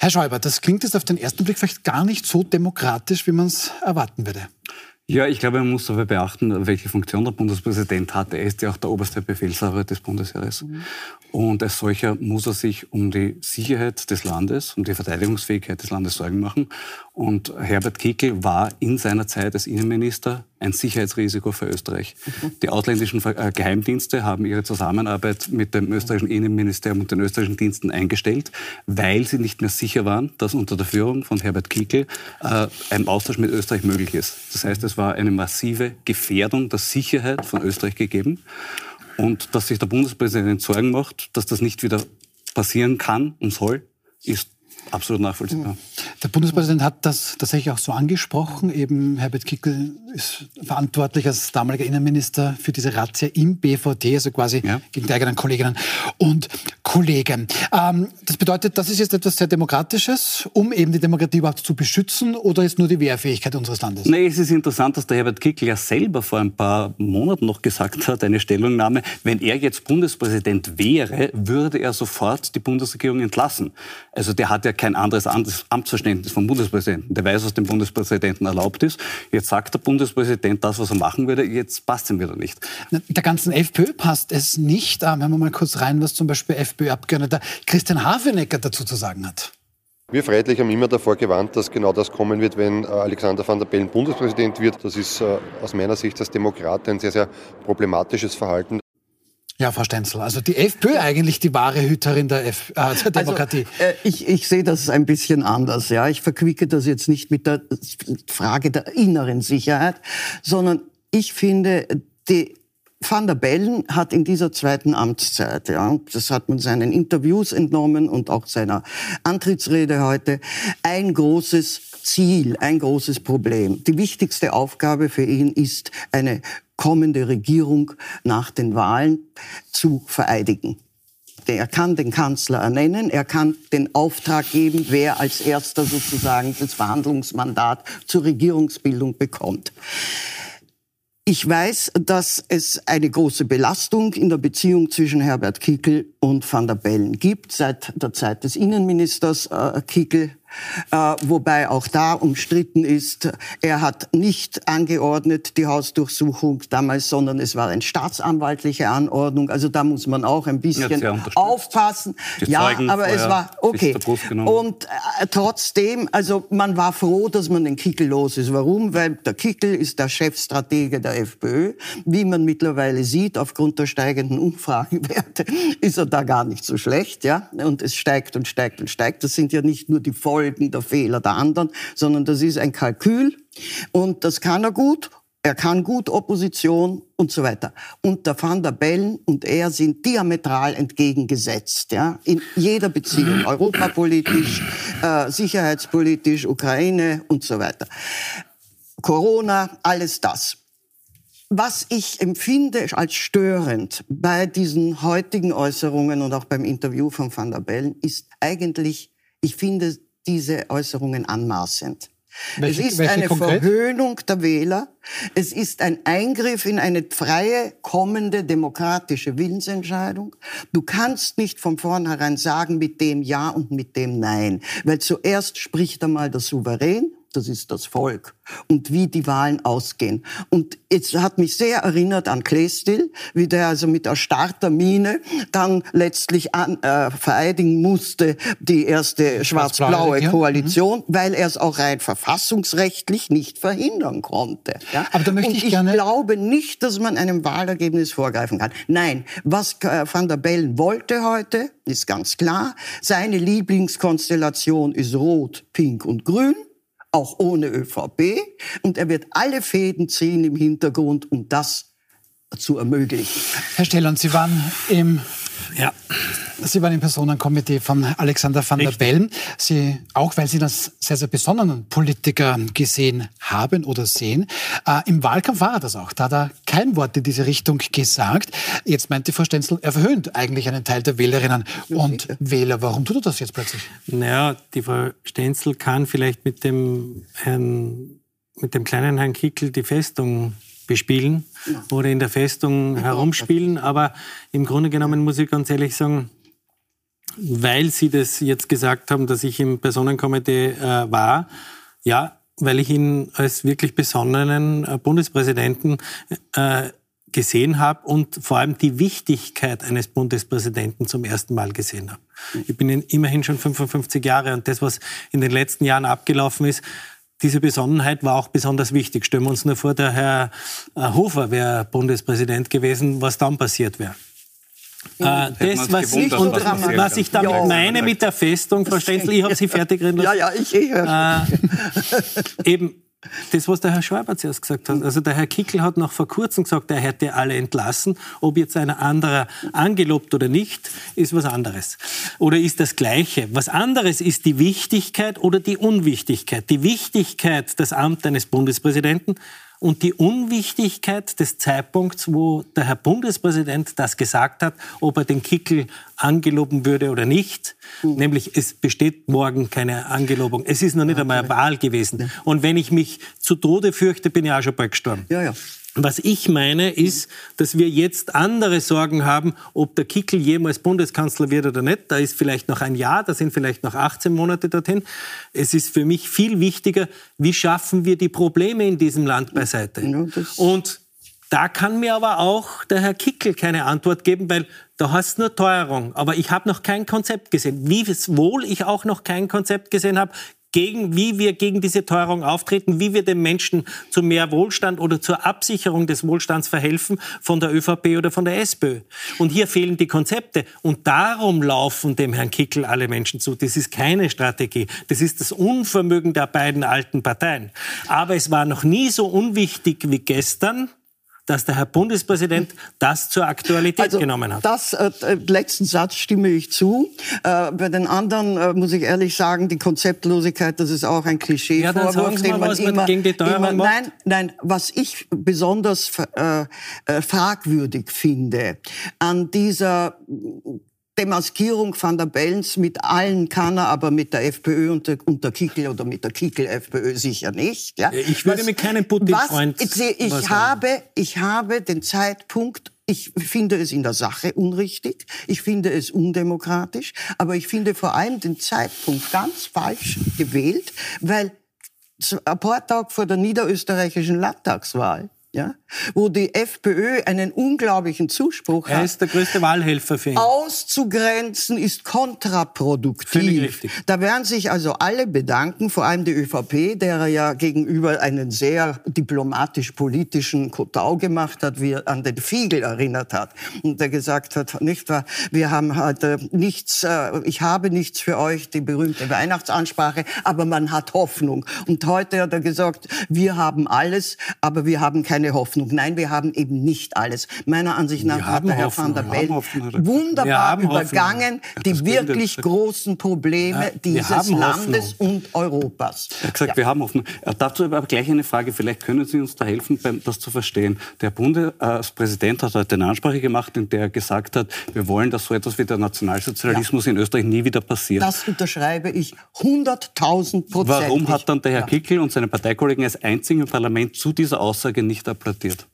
Herr Schäuber, das klingt jetzt auf den ersten Blick vielleicht gar nicht so demokratisch, wie man es erwarten würde. Ja, ich glaube, man muss dabei beachten, welche Funktion der Bundespräsident hat. Er ist ja auch der oberste Befehlshaber des Bundesheeres. Mhm. Und als solcher muss er sich um die Sicherheit des Landes, um die Verteidigungsfähigkeit des Landes Sorgen machen. Und Herbert Kickl war in seiner Zeit als Innenminister ein Sicherheitsrisiko für Österreich. Mhm. Die ausländischen äh, Geheimdienste haben ihre Zusammenarbeit mit dem österreichischen Innenministerium und den österreichischen Diensten eingestellt, weil sie nicht mehr sicher waren, dass unter der Führung von Herbert Kickl äh, ein Austausch mit Österreich möglich ist. Das heißt, es war eine massive Gefährdung der Sicherheit von Österreich gegeben. Und dass sich der Bundespräsident Sorgen macht, dass das nicht wieder passieren kann und soll, ist absolut nachvollziehbar. Der Bundespräsident hat das tatsächlich auch so angesprochen. Eben Herbert Kickl ist verantwortlich als damaliger Innenminister für diese Razzia im BVD, also quasi ja. gegen die eigenen Kolleginnen und Kollegen. Ähm, das bedeutet, das ist jetzt etwas sehr Demokratisches, um eben die Demokratie überhaupt zu beschützen, oder ist nur die Wehrfähigkeit unseres Landes? Nee, es ist interessant, dass der Herbert Kickl ja selber vor ein paar Monaten noch gesagt hat, eine Stellungnahme, wenn er jetzt Bundespräsident wäre, würde er sofort die Bundesregierung entlassen. Also der hat ja kein anderes Amtsverständnis vom Bundespräsidenten. Der weiß, was dem Bundespräsidenten erlaubt ist. Jetzt sagt der Bundespräsident das, was er machen würde. Jetzt passt ihm wieder nicht. Der ganzen FPÖ passt es nicht. Ähm, hören wir mal kurz rein, was zum Beispiel FPÖ-Abgeordneter Christian Hafenecker dazu zu sagen hat. Wir Freiheitlich haben immer davor gewarnt, dass genau das kommen wird, wenn äh, Alexander van der Bellen Bundespräsident wird. Das ist äh, aus meiner Sicht als Demokrat ein sehr, sehr problematisches Verhalten. Ja, Frau Stenzel, also die FPÖ eigentlich die wahre Hüterin der, F äh, der also, Demokratie. Also, äh, ich, ich sehe das ein bisschen anders. Ja, Ich verquicke das jetzt nicht mit der Frage der inneren Sicherheit, sondern ich finde, die Van der Bellen hat in dieser zweiten Amtszeit, ja, das hat man seinen Interviews entnommen und auch seiner Antrittsrede heute, ein großes Ziel, ein großes Problem. Die wichtigste Aufgabe für ihn ist, eine kommende Regierung nach den Wahlen zu vereidigen. Er kann den Kanzler ernennen, er kann den Auftrag geben, wer als erster sozusagen das Verhandlungsmandat zur Regierungsbildung bekommt. Ich weiß, dass es eine große Belastung in der Beziehung zwischen Herbert Kickel und Van der Bellen gibt, seit der Zeit des Innenministers äh, Kickel äh, wobei auch da umstritten ist, er hat nicht angeordnet die Hausdurchsuchung damals, sondern es war eine staatsanwaltliche Anordnung. Also da muss man auch ein bisschen aufpassen. ja, aber es war okay. Und äh, trotzdem, also man war froh, dass man den Kickel los ist. Warum? Weil der Kickel ist der Chefstratege der FPÖ. Wie man mittlerweile sieht, aufgrund der steigenden Umfragewerte, *laughs* ist er da gar nicht so schlecht, ja. Und es steigt und steigt und steigt. Das sind ja nicht nur die Voll Folgen der Fehler der anderen, sondern das ist ein Kalkül und das kann er gut. Er kann gut Opposition und so weiter. Und der Van der Bellen und er sind diametral entgegengesetzt, ja, in jeder Beziehung, *clears throat* europapolitisch, äh, sicherheitspolitisch, Ukraine und so weiter. Corona, alles das. Was ich empfinde als störend bei diesen heutigen Äußerungen und auch beim Interview von Van der Bellen ist eigentlich, ich finde diese Äußerungen anmaßend. Welche, es ist eine konkret? Verhöhnung der Wähler. Es ist ein Eingriff in eine freie, kommende demokratische Willensentscheidung. Du kannst nicht von vornherein sagen, mit dem Ja und mit dem Nein. Weil zuerst spricht einmal der Souverän das ist das Volk und wie die Wahlen ausgehen. Und es hat mich sehr erinnert an Kleestil, wie der also mit erstarrter Miene dann letztlich an, äh, vereidigen musste die erste schwarz-blaue Koalition, mhm. weil er es auch rein verfassungsrechtlich nicht verhindern konnte. Ja? Aber da möchte und ich, ich gerne glaube nicht, dass man einem Wahlergebnis vorgreifen kann. Nein, was äh, Van der Bellen wollte heute, ist ganz klar. Seine Lieblingskonstellation ist Rot, Pink und Grün. Auch ohne ÖVP. Und er wird alle Fäden ziehen im Hintergrund, um das zu ermöglichen. Herr Stellern, Sie waren im ja. Sie waren im Personenkomitee von Alexander van Richtig. der Bellen. Sie, auch weil Sie das sehr, sehr besonderen Politiker gesehen haben oder sehen. Äh, Im Wahlkampf war er das auch. Da hat er kein Wort in diese Richtung gesagt. Jetzt meinte Frau Stenzel, er verhöhnt eigentlich einen Teil der Wählerinnen und Wähler. Warum tut er das jetzt plötzlich? Naja, die Frau Stenzel kann vielleicht mit dem Herrn, mit dem kleinen Herrn Kickel die Festung bespielen. Oder in der Festung herumspielen. Aber im Grunde genommen muss ich ganz ehrlich sagen, weil Sie das jetzt gesagt haben, dass ich im Personenkomitee äh, war, ja, weil ich ihn als wirklich besonderen äh, Bundespräsidenten äh, gesehen habe und vor allem die Wichtigkeit eines Bundespräsidenten zum ersten Mal gesehen habe. Ich bin immerhin schon 55 Jahre und das, was in den letzten Jahren abgelaufen ist, diese Besonnenheit war auch besonders wichtig. Stellen wir uns nur vor, der Herr äh, Hofer wäre Bundespräsident gewesen, was dann passiert wäre. Ja, äh, das, was, ich, und, was ich damit ja, meine mit der Festung, Frau Stenzel, ich habe Sie fertig reden lassen. Ja, ja, ich eh. Äh, *laughs* eben, das, was der Herr Schäuber zuerst gesagt hat. Also der Herr Kickel hat noch vor kurzem gesagt, er hätte alle entlassen. Ob jetzt einer anderer angelobt oder nicht, ist was anderes. Oder ist das Gleiche. Was anderes ist die Wichtigkeit oder die Unwichtigkeit. Die Wichtigkeit des Amts eines Bundespräsidenten und die Unwichtigkeit des Zeitpunkts, wo der Herr Bundespräsident das gesagt hat, ob er den Kickel angeloben würde oder nicht. Mhm. Nämlich, es besteht morgen keine Angelobung. Es ist noch nicht einmal eine Wahl gewesen. Und wenn ich mich zu Tode fürchte, bin ich auch schon bald gestorben. Ja, ja. Was ich meine, ist, dass wir jetzt andere Sorgen haben, ob der Kickel jemals Bundeskanzler wird oder nicht. Da ist vielleicht noch ein Jahr, da sind vielleicht noch 18 Monate dorthin. Es ist für mich viel wichtiger, wie schaffen wir die Probleme in diesem Land beiseite. Und da kann mir aber auch der Herr Kickel keine Antwort geben, weil da hast nur Teuerung. Aber ich habe noch kein Konzept gesehen. Wie wohl ich auch noch kein Konzept gesehen habe, gegen, wie wir gegen diese Teuerung auftreten, wie wir den Menschen zu mehr Wohlstand oder zur Absicherung des Wohlstands verhelfen von der ÖVP oder von der SPÖ. Und hier fehlen die Konzepte. Und darum laufen dem Herrn Kickel alle Menschen zu. Das ist keine Strategie. Das ist das Unvermögen der beiden alten Parteien. Aber es war noch nie so unwichtig wie gestern, dass der Herr Bundespräsident das zur Aktualität also, genommen hat. Das äh, äh, letzten Satz stimme ich zu. Äh, bei den anderen äh, muss ich ehrlich sagen, die Konzeptlosigkeit, das ist auch ein Klischee. Ja, dann sagen Sie mal, was immer, man gegen die Teuerung macht. Nein, nein, was ich besonders äh, äh, fragwürdig finde an dieser Demaskierung van der Bellens mit allen kann er, aber mit der FPÖ und der, und der Kickel oder mit der Kickel-FPÖ sicher nicht. Ja. Ich würde was, mit keinem Putin-Freund... Ich, ich, habe, ich habe den Zeitpunkt ich finde es in der Sache unrichtig, ich finde es undemokratisch, aber ich finde vor allem den Zeitpunkt ganz falsch gewählt, weil ein paar Tage vor der niederösterreichischen Landtagswahl ja, wo die FPÖ einen unglaublichen Zuspruch er hat. Er ist der größte Wahlhelfer für ihn. Auszugrenzen ist kontraproduktiv. Da werden sich also alle bedanken, vor allem die ÖVP, der ja gegenüber einen sehr diplomatisch-politischen Kotau gemacht hat, wie er an den Fiegel erinnert hat. Und der gesagt hat, nicht wahr, wir haben heute nichts, äh, ich habe nichts für euch, die berühmte Weihnachtsansprache, aber man hat Hoffnung. Und heute hat er gesagt, wir haben alles, aber wir haben keine keine Hoffnung. Nein, wir haben eben nicht alles. Meiner Ansicht nach hat der Herr van der Bellen wunderbar übergangen die wirklich wirklich großen Probleme ja, dieses Landes und Europas. Er hat gesagt, ja. wir haben Hoffnung. Äh, dazu aber gleich eine Frage. Vielleicht können Sie uns da helfen, das zu verstehen. Der Bundespräsident hat heute eine Ansprache gemacht, in der er gesagt hat, wir wollen, dass so etwas wie der Nationalsozialismus ja. in Österreich nie wieder passiert. Das unterschreibe ich 100.000 Prozent. Warum hat dann der Herr Kickel und seine Parteikollegen als einzigen im Parlament zu dieser Aussage nicht applaudiert?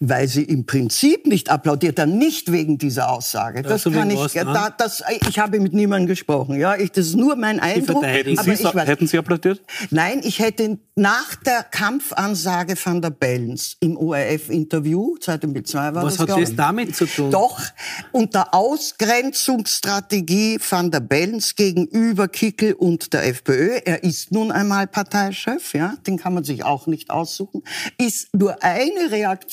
Weil sie im Prinzip nicht applaudiert, dann nicht wegen dieser Aussage. Das also kann ich, da, das, ich habe mit niemandem gesprochen. Ja, ich, das ist nur mein Eindruck. Hätten Sie, ich, hätten Sie applaudiert? Nein, ich hätte nach der Kampfansage von der Bellens im ORF-Interview, 2002 war Was das, hat das damit zu tun? Doch, unter Ausgrenzungsstrategie von der Bellens gegenüber Kickel und der FPÖ, er ist nun einmal Parteichef, ja, den kann man sich auch nicht aussuchen, ist nur eine Reaktion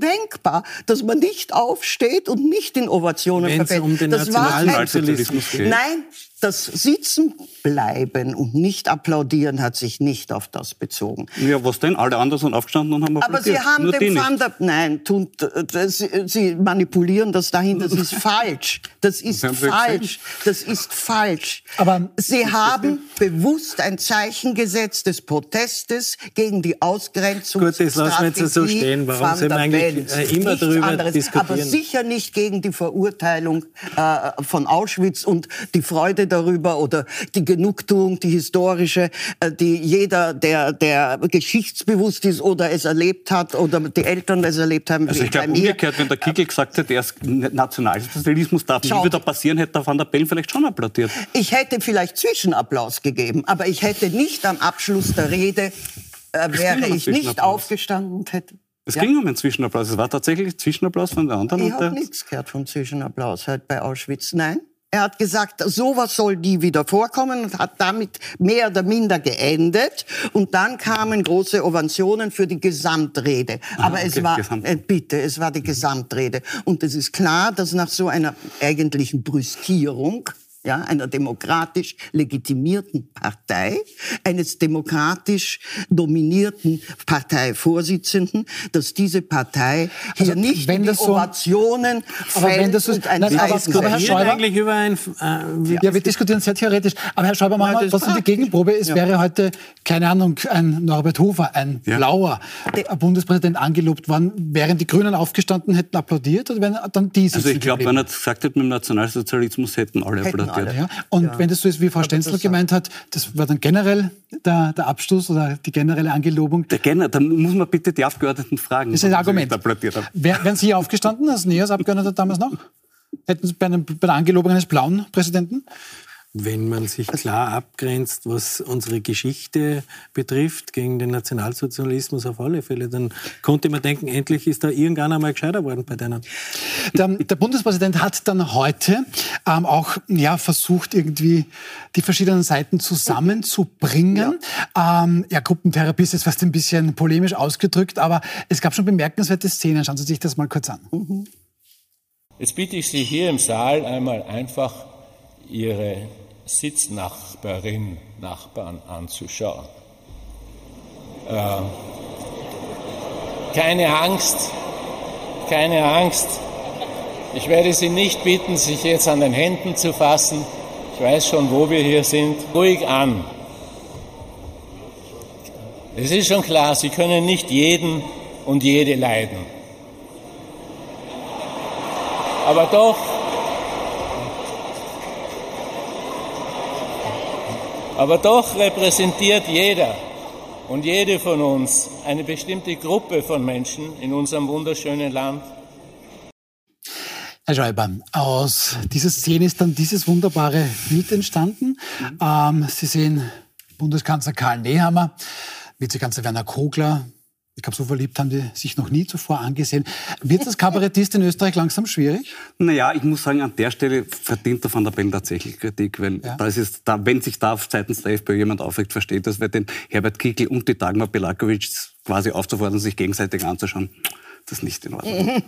denkbar, dass man nicht aufsteht und nicht in Ovationen verfällt. Um den das war geht. Nein, das Sitzenbleiben und nicht applaudieren hat sich nicht auf das bezogen. Ja, was denn? Alle anderen sind aufgestanden und haben applaudiert. Aber Sie haben Nur den Van der... Nein, tun, Sie, Sie manipulieren das dahin. Das ist *laughs* falsch. Das ist das falsch. Das ist falsch. Aber Sie haben bewusst ein Zeichen gesetzt des Protestes gegen die Ausgrenzung. Gut, das lassen wir jetzt so stehen. Warum sind wir eigentlich äh, immer Nichts darüber anderes. diskutieren? Aber sicher nicht gegen die Verurteilung äh, von Auschwitz und die Freude darüber oder die Genugtuung, die historische, äh, die jeder, der, der geschichtsbewusst ist oder es erlebt hat oder die Eltern es erlebt haben. Also ich glaube umgekehrt, wenn der Kickel gesagt hätte, erst Nationalsozialismus darf nie wieder passieren, hätte der Van der Bellen vielleicht schon applaudiert. Ich hätte vielleicht Zwischenapplaus gegeben, aber ich hätte nicht am Abschluss der Rede, äh, wäre ich nicht aufgestanden und hätte es ja. ging um einen Zwischenapplaus. Es war tatsächlich Zwischenapplaus von der anderen. Ich habe nichts gehört vom Zwischenapplaus halt bei Auschwitz. Nein. Er hat gesagt, sowas soll nie wieder vorkommen und hat damit mehr oder minder geendet. Und dann kamen große Ovationen für die Gesamtrede. Ah, Aber okay, es war, äh, bitte, es war die Gesamtrede. Und es ist klar, dass nach so einer eigentlichen Brüskierung ja, einer demokratisch legitimierten Partei, eines demokratisch dominierten Parteivorsitzenden, dass diese Partei also, hier nicht wenn in die so, Ovationen aber wenn das so, und ein nein, aber, aber Herr Schäuber, eigentlich über ein, äh, ja, wir diskutieren sehr theoretisch. Aber Herr Schäuber, machen wir trotzdem die Gegenprobe. Es ja. wäre heute, keine Ahnung, ein Norbert Hofer, ein ja. blauer Bundespräsident angelobt worden. Wären die Grünen aufgestanden, hätten applaudiert oder wären dann die Also ich glaube, wenn er gesagt hätte, mit dem Nationalsozialismus hätten alle hätten applaudiert alle. Ja? Und ja. wenn das so ist, wie Frau Stenzel gemeint hat, das war dann generell der, der Abstoß oder die generelle Angelobung. Der Gener da muss man bitte die Abgeordneten fragen. Das ist ein Argument. Wären Sie aufgestanden als NEOS-Abgeordneter damals noch? Hätten Sie bei, einem, bei der Angelobung eines blauen Präsidenten? Wenn man sich klar abgrenzt, was unsere Geschichte betrifft, gegen den Nationalsozialismus auf alle Fälle, dann konnte man denken, endlich ist da irgendeiner mal gescheiter worden bei denen. Der, der Bundespräsident hat dann heute ähm, auch ja, versucht, irgendwie die verschiedenen Seiten zusammenzubringen. Ja. Ähm, ja, Gruppentherapie ist jetzt fast ein bisschen polemisch ausgedrückt, aber es gab schon bemerkenswerte Szenen. Schauen Sie sich das mal kurz an. Mhm. Jetzt bitte ich Sie hier im Saal einmal einfach Ihre Sitznachbarin, Nachbarn anzuschauen. Äh, keine Angst, keine Angst. Ich werde Sie nicht bitten, sich jetzt an den Händen zu fassen. Ich weiß schon, wo wir hier sind. Ruhig an. Es ist schon klar, Sie können nicht jeden und jede leiden. Aber doch Aber doch repräsentiert jeder und jede von uns eine bestimmte Gruppe von Menschen in unserem wunderschönen Land. Herr Schäuber, aus dieser Szene ist dann dieses wunderbare Bild entstanden. Ähm, Sie sehen Bundeskanzler Karl Nehammer, Vizekanzler Werner Kogler, ich glaube, so verliebt haben die sich noch nie zuvor angesehen. Wird das Kabarettist in Österreich langsam schwierig? Naja, ich muss sagen, an der Stelle verdient der Van der Bellen tatsächlich Kritik, weil ja. da ist da, wenn sich da seitens der FPÖ jemand aufregt, versteht das, weil den Herbert Kickl und die Dagmar Belakovic quasi aufzufordern, sich gegenseitig anzuschauen das nicht in Ordnung.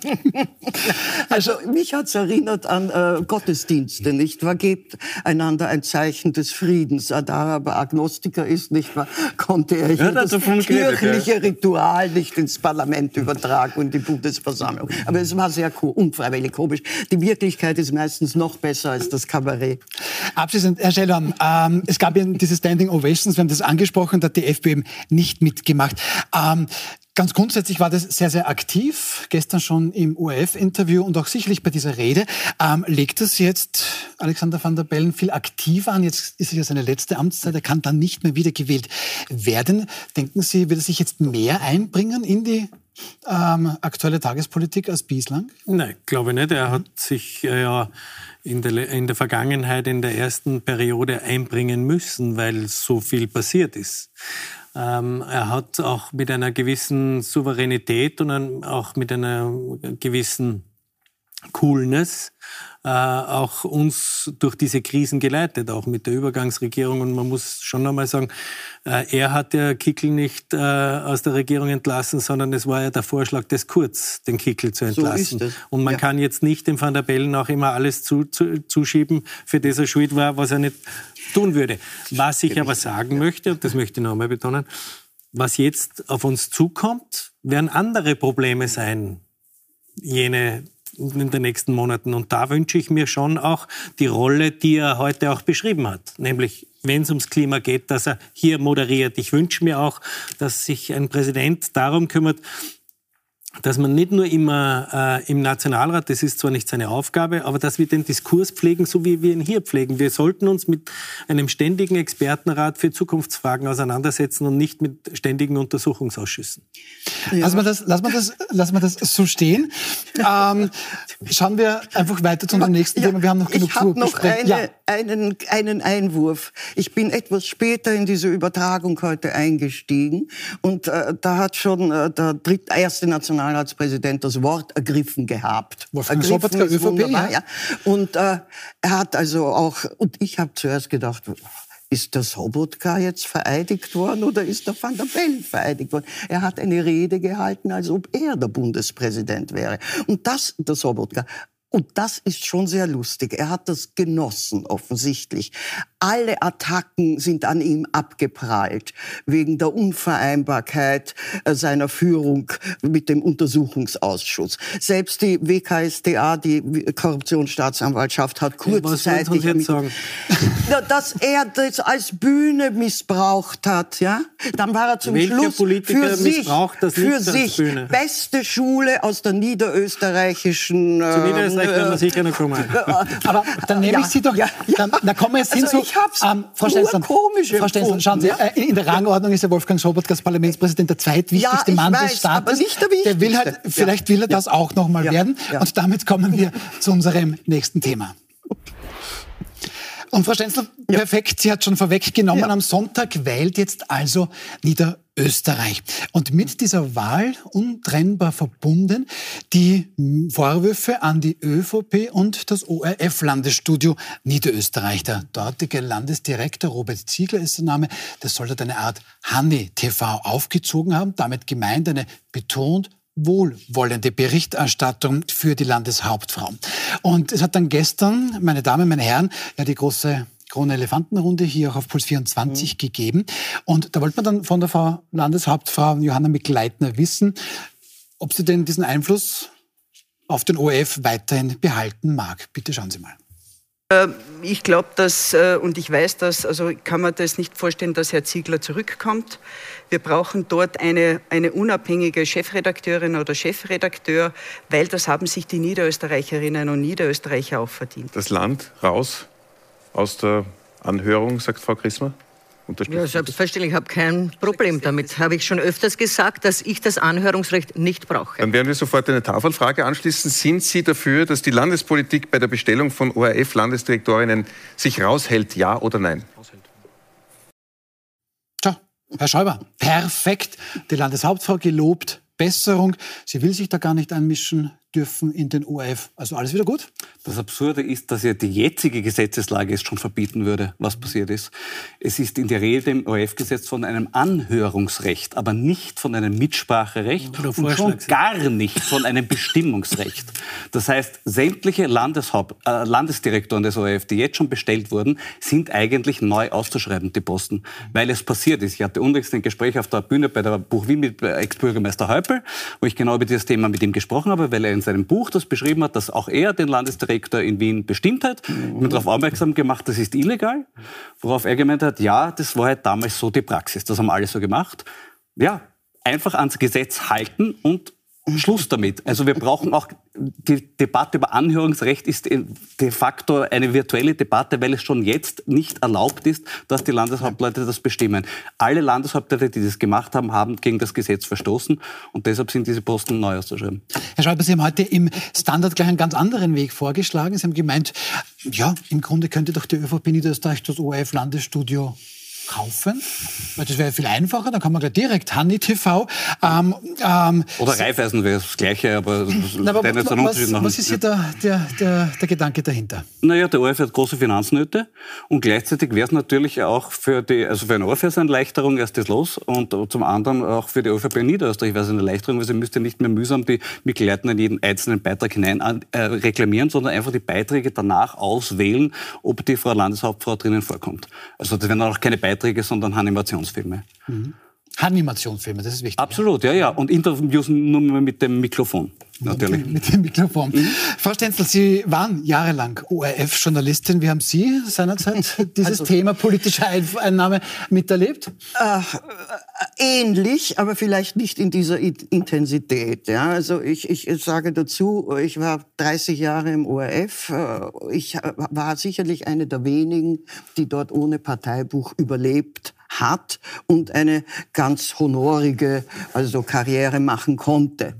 *laughs* also mich hat's erinnert an äh, Gottesdienste, nicht wahr? Gebt einander ein Zeichen des Friedens. Da er aber Agnostiker ist, nicht wahr? *laughs* Konnte er ja, das, das kirchliche ja. Ritual nicht ins Parlament übertragen und die Bundesversammlung. Aber es war sehr unfreiwillig komisch. Die Wirklichkeit ist meistens noch besser als das Kabarett. Abschließend, Herr Schellhorn, ähm, es gab ja diese Standing Ovations, wir haben das angesprochen, da hat die FPÖ nicht mitgemacht. Ähm, Ganz grundsätzlich war das sehr, sehr aktiv, gestern schon im ORF-Interview und auch sicherlich bei dieser Rede. Ähm, legt das jetzt Alexander van der Bellen viel aktiver an? Jetzt ist es ja seine letzte Amtszeit, er kann dann nicht mehr wieder gewählt werden. Denken Sie, wird er sich jetzt mehr einbringen in die ähm, aktuelle Tagespolitik als bislang? Nein, glaube ich nicht. Er hat sich äh, ja in der, in der Vergangenheit, in der ersten Periode einbringen müssen, weil so viel passiert ist. Ähm, er hat auch mit einer gewissen Souveränität und auch mit einer gewissen Coolness äh, auch uns durch diese Krisen geleitet, auch mit der Übergangsregierung. Und man muss schon einmal sagen, äh, er hat ja Kickel nicht äh, aus der Regierung entlassen, sondern es war ja der Vorschlag des Kurz, den Kickel zu entlassen. So Und man ja. kann jetzt nicht dem Van der Bellen auch immer alles zu, zu, zuschieben, für das er schuld war, was er nicht tun würde. Was ich aber sagen möchte, und das möchte ich noch einmal betonen, was jetzt auf uns zukommt, werden andere Probleme sein. Jene in den nächsten Monaten. Und da wünsche ich mir schon auch die Rolle, die er heute auch beschrieben hat, nämlich wenn es ums Klima geht, dass er hier moderiert. Ich wünsche mir auch, dass sich ein Präsident darum kümmert, dass man nicht nur immer äh, im Nationalrat, das ist zwar nicht seine Aufgabe, aber dass wir den Diskurs pflegen, so wie wir ihn hier pflegen. Wir sollten uns mit einem ständigen Expertenrat für Zukunftsfragen auseinandersetzen und nicht mit ständigen Untersuchungsausschüssen. Ja. Lassen, wir das, lassen, wir das, lassen wir das so stehen. Ähm, schauen wir einfach weiter zu unserem nächsten ja, Thema. Wir haben noch genug ich zu noch eine, ja. einen, einen Einwurf. Ich bin etwas später in diese Übertragung heute eingestiegen und äh, da hat schon äh, der dritte, erste National Nationalratspräsident das Wort ergriffen gehabt. Wolfgang Sobotka, ÖVP, ja. ja. Und äh, er hat also auch, und ich habe zuerst gedacht, ist der Sobotka jetzt vereidigt worden oder ist der Van der Bellen vereidigt worden? Er hat eine Rede gehalten, als ob er der Bundespräsident wäre. Und das, der Sobotka, und das ist schon sehr lustig. Er hat das genossen, offensichtlich. Alle Attacken sind an ihm abgeprallt, wegen der Unvereinbarkeit äh, seiner Führung mit dem Untersuchungsausschuss. Selbst die WKSDA, die Korruptionsstaatsanwaltschaft, hat kurzzeitig... *laughs* Ja, sagen? dass er das als Bühne missbraucht hat, ja? Dann war er zum Welcher Schluss Politiker für sich, das für sich beste Schule aus der niederösterreichischen... Äh, Österreich werden wir sicher noch kommen. *laughs* Aber dann nehme ich Sie doch, ja, dann, dann kommen wir jetzt hin also zu... Ähm, Frau Stenzler, Frau Stenzler, schauen Sie, äh, in der Rangordnung ist ja Wolfgang Sobotka als Parlamentspräsident der zweitwichtigste Mann weiß, des Staates. Aber nicht der wichtigste. Der will halt, vielleicht will er das auch noch mal werden. Und damit kommen wir zu unserem nächsten Thema. Und Frau Stenzler, ja. perfekt, sie hat schon vorweggenommen, ja. am Sonntag wählt jetzt also Niederösterreich. Und mit dieser Wahl untrennbar verbunden die Vorwürfe an die ÖVP und das ORF-Landesstudio Niederösterreich. Der dortige Landesdirektor Robert Ziegler ist der Name, das soll dort eine Art Hanni TV aufgezogen haben, damit gemeint eine betont wohlwollende Berichterstattung für die Landeshauptfrau. Und es hat dann gestern, meine Damen, meine Herren, ja die große Krone Elefantenrunde hier auch auf Puls 24 mhm. gegeben. Und da wollte man dann von der Frau Landeshauptfrau Johanna Mikleitner wissen, ob sie denn diesen Einfluss auf den ORF weiterhin behalten mag. Bitte schauen Sie mal. Äh, ich glaube, dass, äh, und ich weiß das, also kann man das nicht vorstellen, dass Herr Ziegler zurückkommt. Wir brauchen dort eine, eine unabhängige Chefredakteurin oder Chefredakteur, weil das haben sich die Niederösterreicherinnen und Niederösterreicher auch verdient. Das Land raus aus der Anhörung, sagt Frau Chrismer? Ja, selbstverständlich, ich habe kein Problem damit. Habe ich schon öfters gesagt, dass ich das Anhörungsrecht nicht brauche. Dann werden wir sofort eine Tafelfrage anschließen. Sind Sie dafür, dass die Landespolitik bei der Bestellung von ORF-Landesdirektorinnen sich raushält, ja oder nein? Tja, Herr Schäuber, perfekt. Die Landeshauptfrau gelobt, Besserung. Sie will sich da gar nicht einmischen dürfen in den ORF. Also alles wieder gut? Das Absurde ist, dass ja die jetzige Gesetzeslage es schon verbieten würde, was passiert ist. Es ist in der Rede im ORF-Gesetz von einem Anhörungsrecht, aber nicht von einem Mitspracherecht und schon gar nicht von einem Bestimmungsrecht. Das heißt, sämtliche Landeshaupt, äh, Landesdirektoren des ORF, die jetzt schon bestellt wurden, sind eigentlich neu auszuschreiben, die Posten, weil es passiert ist. Ich hatte unlängst ein Gespräch auf der Bühne bei der Buch Wien mit Ex-Bürgermeister Häupl, wo ich genau über dieses Thema mit ihm gesprochen habe, weil er in seinem Buch das beschrieben hat, dass auch er den Landesdirektor in Wien bestimmt hat. Ich bin darauf aufmerksam gemacht, das ist illegal. Worauf er gemeint hat, ja, das war halt damals so die Praxis. Das haben alle so gemacht. Ja, einfach ans Gesetz halten und Schluss damit. Also wir brauchen auch, die Debatte über Anhörungsrecht ist de facto eine virtuelle Debatte, weil es schon jetzt nicht erlaubt ist, dass die Landeshauptleute das bestimmen. Alle Landeshauptleute, die das gemacht haben, haben gegen das Gesetz verstoßen und deshalb sind diese Posten neu auszuschreiben. Herr Schreiber, Sie haben heute im Standard gleich einen ganz anderen Weg vorgeschlagen. Sie haben gemeint, ja, im Grunde könnte doch die ÖVP Niederösterreich das ORF-Landesstudio kaufen? Weil das wäre viel einfacher, dann kann man gleich direkt Hanni TV. Ähm, ähm, Oder Raiffeisen wäre das Gleiche, aber, na, aber was, was, was, ist hier der, der, der, der Gedanke dahinter? Naja, der ORF hat große Finanznöte und gleichzeitig wäre es natürlich auch für die, also für eine ORF eine Erleichterung, erst das los und zum anderen auch für die ÖVP Niederösterreich wäre es eine Erleichterung, weil sie müsste nicht mehr mühsam die Mitglieder in jeden einzelnen Beitrag hinein äh, reklamieren, sondern einfach die Beiträge danach auswählen, ob die Frau Landeshauptfrau drinnen vorkommt. Also das wären auch keine Beiträge, sondern Animationsfilme. Mhm. Animationsfilme, das ist wichtig. Absolut, ja, ja. Und Interviews nur mit dem Mikrofon. Natürlich. Mit dem Mikrofon. Mhm. Frau Stenzel, Sie waren jahrelang ORF-Journalistin. Wie haben Sie seinerzeit *laughs* dieses also, Thema politische Einnahme miterlebt? Äh, ähnlich, aber vielleicht nicht in dieser Intensität. Ja, also ich, ich sage dazu, ich war 30 Jahre im ORF. Äh, ich war sicherlich eine der wenigen, die dort ohne Parteibuch überlebt hat und eine ganz honorige also Karriere machen konnte.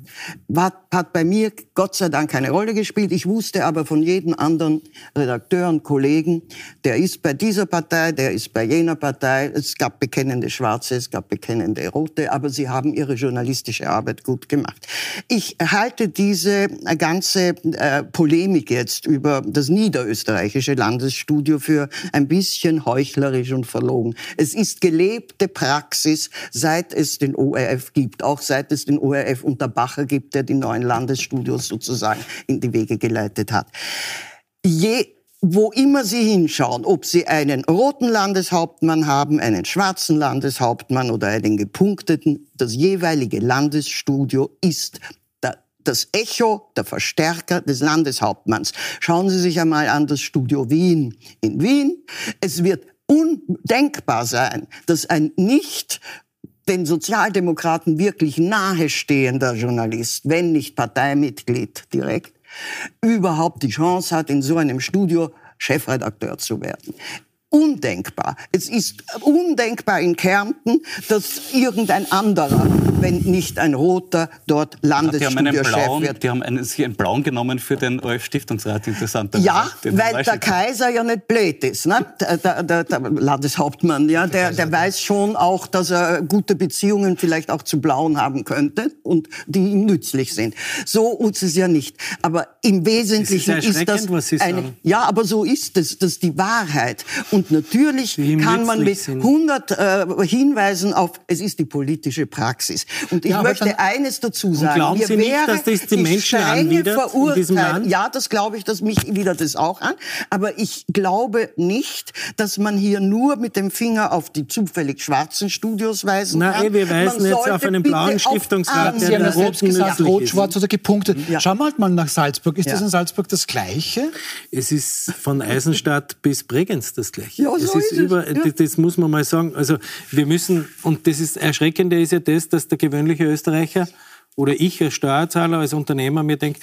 Hat, hat bei mir Gott sei Dank keine Rolle gespielt. Ich wusste aber von jedem anderen Redakteur und Kollegen, der ist bei dieser Partei, der ist bei jener Partei. Es gab bekennende Schwarze, es gab bekennende Rote, aber sie haben ihre journalistische Arbeit gut gemacht. Ich halte diese ganze äh, Polemik jetzt über das niederösterreichische Landesstudio für ein bisschen heuchlerisch und verlogen. Es ist gelebte Praxis, seit es den ORF gibt, auch seit es den ORF unter Bacher gibt, der die neuen Landesstudios sozusagen in die Wege geleitet hat. Je wo immer Sie hinschauen, ob Sie einen roten Landeshauptmann haben, einen schwarzen Landeshauptmann oder einen gepunkteten, das jeweilige Landesstudio ist das Echo, der Verstärker des Landeshauptmanns. Schauen Sie sich einmal an das Studio Wien in Wien. Es wird undenkbar sein, dass ein nicht den Sozialdemokraten wirklich nahestehender Journalist, wenn nicht Parteimitglied direkt, überhaupt die Chance hat, in so einem Studio Chefredakteur zu werden undenkbar. Es ist undenkbar in Kärnten, dass irgendein anderer, wenn nicht ein Roter, dort Landesstudiochef wird. Die haben einen, sich einen Blauen genommen für den ORF-Stiftungsrat, interessant. Ja, weil der Kaiser ja nicht blöd ist. Ne? Der, der, der, der Landeshauptmann, ja, der, der weiß schon auch, dass er gute Beziehungen vielleicht auch zu Blauen haben könnte und die ihm nützlich sind. So ist es ja nicht. Aber im Wesentlichen das ist, ist das eine, ja, aber so ist es, das ist die Wahrheit. Und und natürlich kann man mit 100 äh, Hinweisen auf, es ist die politische Praxis. Und ich ja, möchte dann, eines dazu sagen. Glauben Sie nicht, dass das die, die Menschen anwidert in diesem Land? Ja, das glaube ich, dass mich widert es auch an. Aber ich glaube nicht, dass man hier nur mit dem Finger auf die zufällig schwarzen Studios weisen kann. Nein, wir weisen man jetzt auf einen blauen Stiftungsrat, der haben ja selbst gesagt, rot, schwarz oder gepunktet. Ja. Schauen wir halt mal nach Salzburg. Ist ja. das in Salzburg das Gleiche? Es ist von Eisenstadt bis Bregenz das Gleiche. Ja, so ist, ist über, ja. das, das, muss man mal sagen. Also wir müssen, und das ist Erschreckende ist ja das, dass der gewöhnliche Österreicher oder ich als Steuerzahler, als Unternehmer mir denke,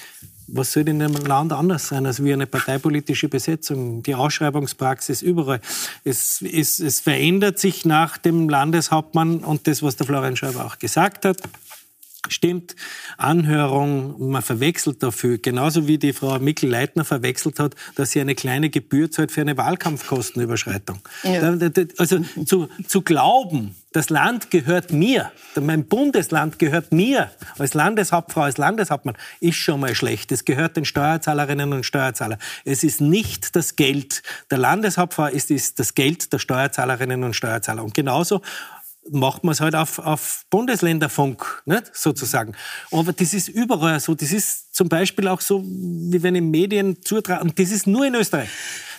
was soll in dem Land anders sein als wie eine parteipolitische Besetzung, die Ausschreibungspraxis überall. Es, es, es verändert sich nach dem Landeshauptmann und das, was der Florian Schreiber auch gesagt hat. Stimmt, Anhörung, man verwechselt dafür, genauso wie die Frau Mikl-Leitner verwechselt hat, dass sie eine kleine Gebühr zahlt für eine Wahlkampfkostenüberschreitung. Ja. Also zu, zu glauben, das Land gehört mir, mein Bundesland gehört mir als Landeshauptfrau, als Landeshauptmann, ist schon mal schlecht. Es gehört den Steuerzahlerinnen und Steuerzahlern. Es ist nicht das Geld der Landeshauptfrau, es ist das Geld der Steuerzahlerinnen und Steuerzahler. Und genauso macht man es halt auf, auf Bundesländerfunk, nicht? sozusagen. Aber das ist überall so. Das ist zum Beispiel auch so, wie wenn in Medien zutragen. Und das ist nur in Österreich.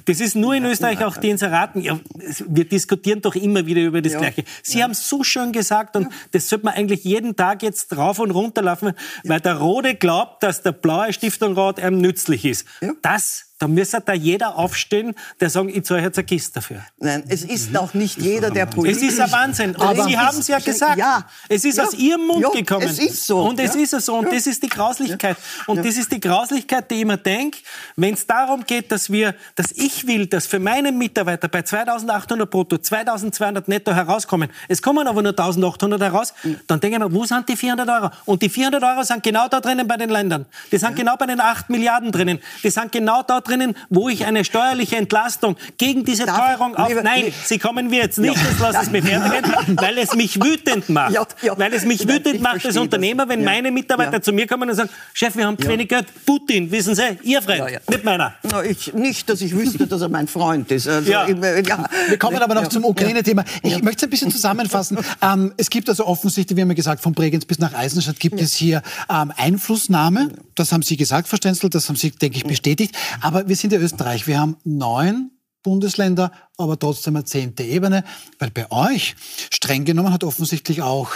Das ist nur in Österreich auch die Inseraten. Ja, wir diskutieren doch immer wieder über das ja. Gleiche. Sie ja. haben es so schön gesagt und ja. das sollte man eigentlich jeden Tag jetzt rauf und runter laufen, weil der Rode glaubt, dass der blaue Stiftungsrat einem nützlich ist. Das da müsste da jeder aufstehen, der sagt, ich zahle jetzt eine Kiste dafür. Nein, es ist auch nicht jeder, der politisch... Es ist ein Wahnsinn. Aber Sie haben es ja gesagt. Ja. Es ist ja. aus Ihrem Mund ja, gekommen. Es ist so. Und es ja. ist so. Und das ist die Grauslichkeit. Und das ist die Grauslichkeit, die ich mir denke, wenn es darum geht, dass wir, dass ich ich will, dass für meinen Mitarbeiter bei 2800 brutto 2200 netto herauskommen, es kommen aber nur 1800 heraus, dann denke ich mir, wo sind die 400 Euro? Und die 400 Euro sind genau da drinnen bei den Ländern. Die sind genau bei den 8 Milliarden drinnen. Die sind genau da drinnen, wo ich eine steuerliche Entlastung gegen diese Teuerung auf... Nein, Sie kommen wir jetzt nicht, das lasse ich mir fertig, weil es mich wütend macht. Weil es mich wütend macht als Unternehmer, wenn meine Mitarbeiter zu mir kommen und sagen, Chef, wir haben zu wenig Geld. Putin, wissen Sie, Ihr Freund, nicht meiner. Na, ich, nicht, dass ich wüsste, dass er mein Freund ist. Also, Ja. äh, ja. Wir kommen aber noch zum Ukraine-Thema. Ich möchte es ein bisschen zusammenfassen. *laughs* Ähm, es gibt also offensichtlich, wie haben wir gesagt, von Bregenz bis nach Eisenstadt gibt es hier ähm, Einflussnahme. Das haben Sie gesagt, Stenzel, das haben Sie, denke ich, bestätigt. Aber wir sind ja Österreich. Wir haben neun Bundesländer, aber trotzdem eine zehnte Ebene. Weil bei euch, streng genommen, hat offensichtlich auch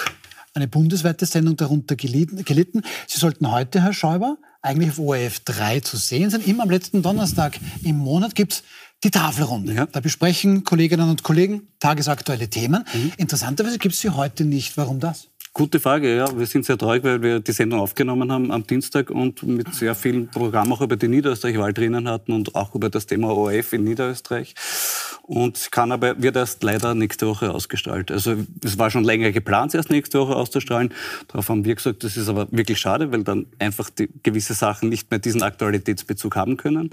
eine bundesweite Sendung darunter gelitten. Sie sollten heute, Herr Schäuber, eigentlich auf ORF 3 zu sehen sein. Immer am letzten Donnerstag im Monat gibt's die Tafelrunde. Da besprechen Kolleginnen und Kollegen tagesaktuelle Themen. Interessanterweise gibt's sie heute nicht. Warum das? Gute Frage, ja. Wir sind sehr traurig, weil wir die Sendung aufgenommen haben am Dienstag und mit sehr vielen Programmen auch über die Niederösterreich-Wahl drinnen hatten und auch über das Thema ORF in Niederösterreich. Und kann aber, wird erst leider nächste Woche ausgestrahlt. Also es war schon länger geplant, erst nächste Woche auszustrahlen. Darauf haben wir gesagt, das ist aber wirklich schade, weil dann einfach die, gewisse Sachen nicht mehr diesen Aktualitätsbezug haben können.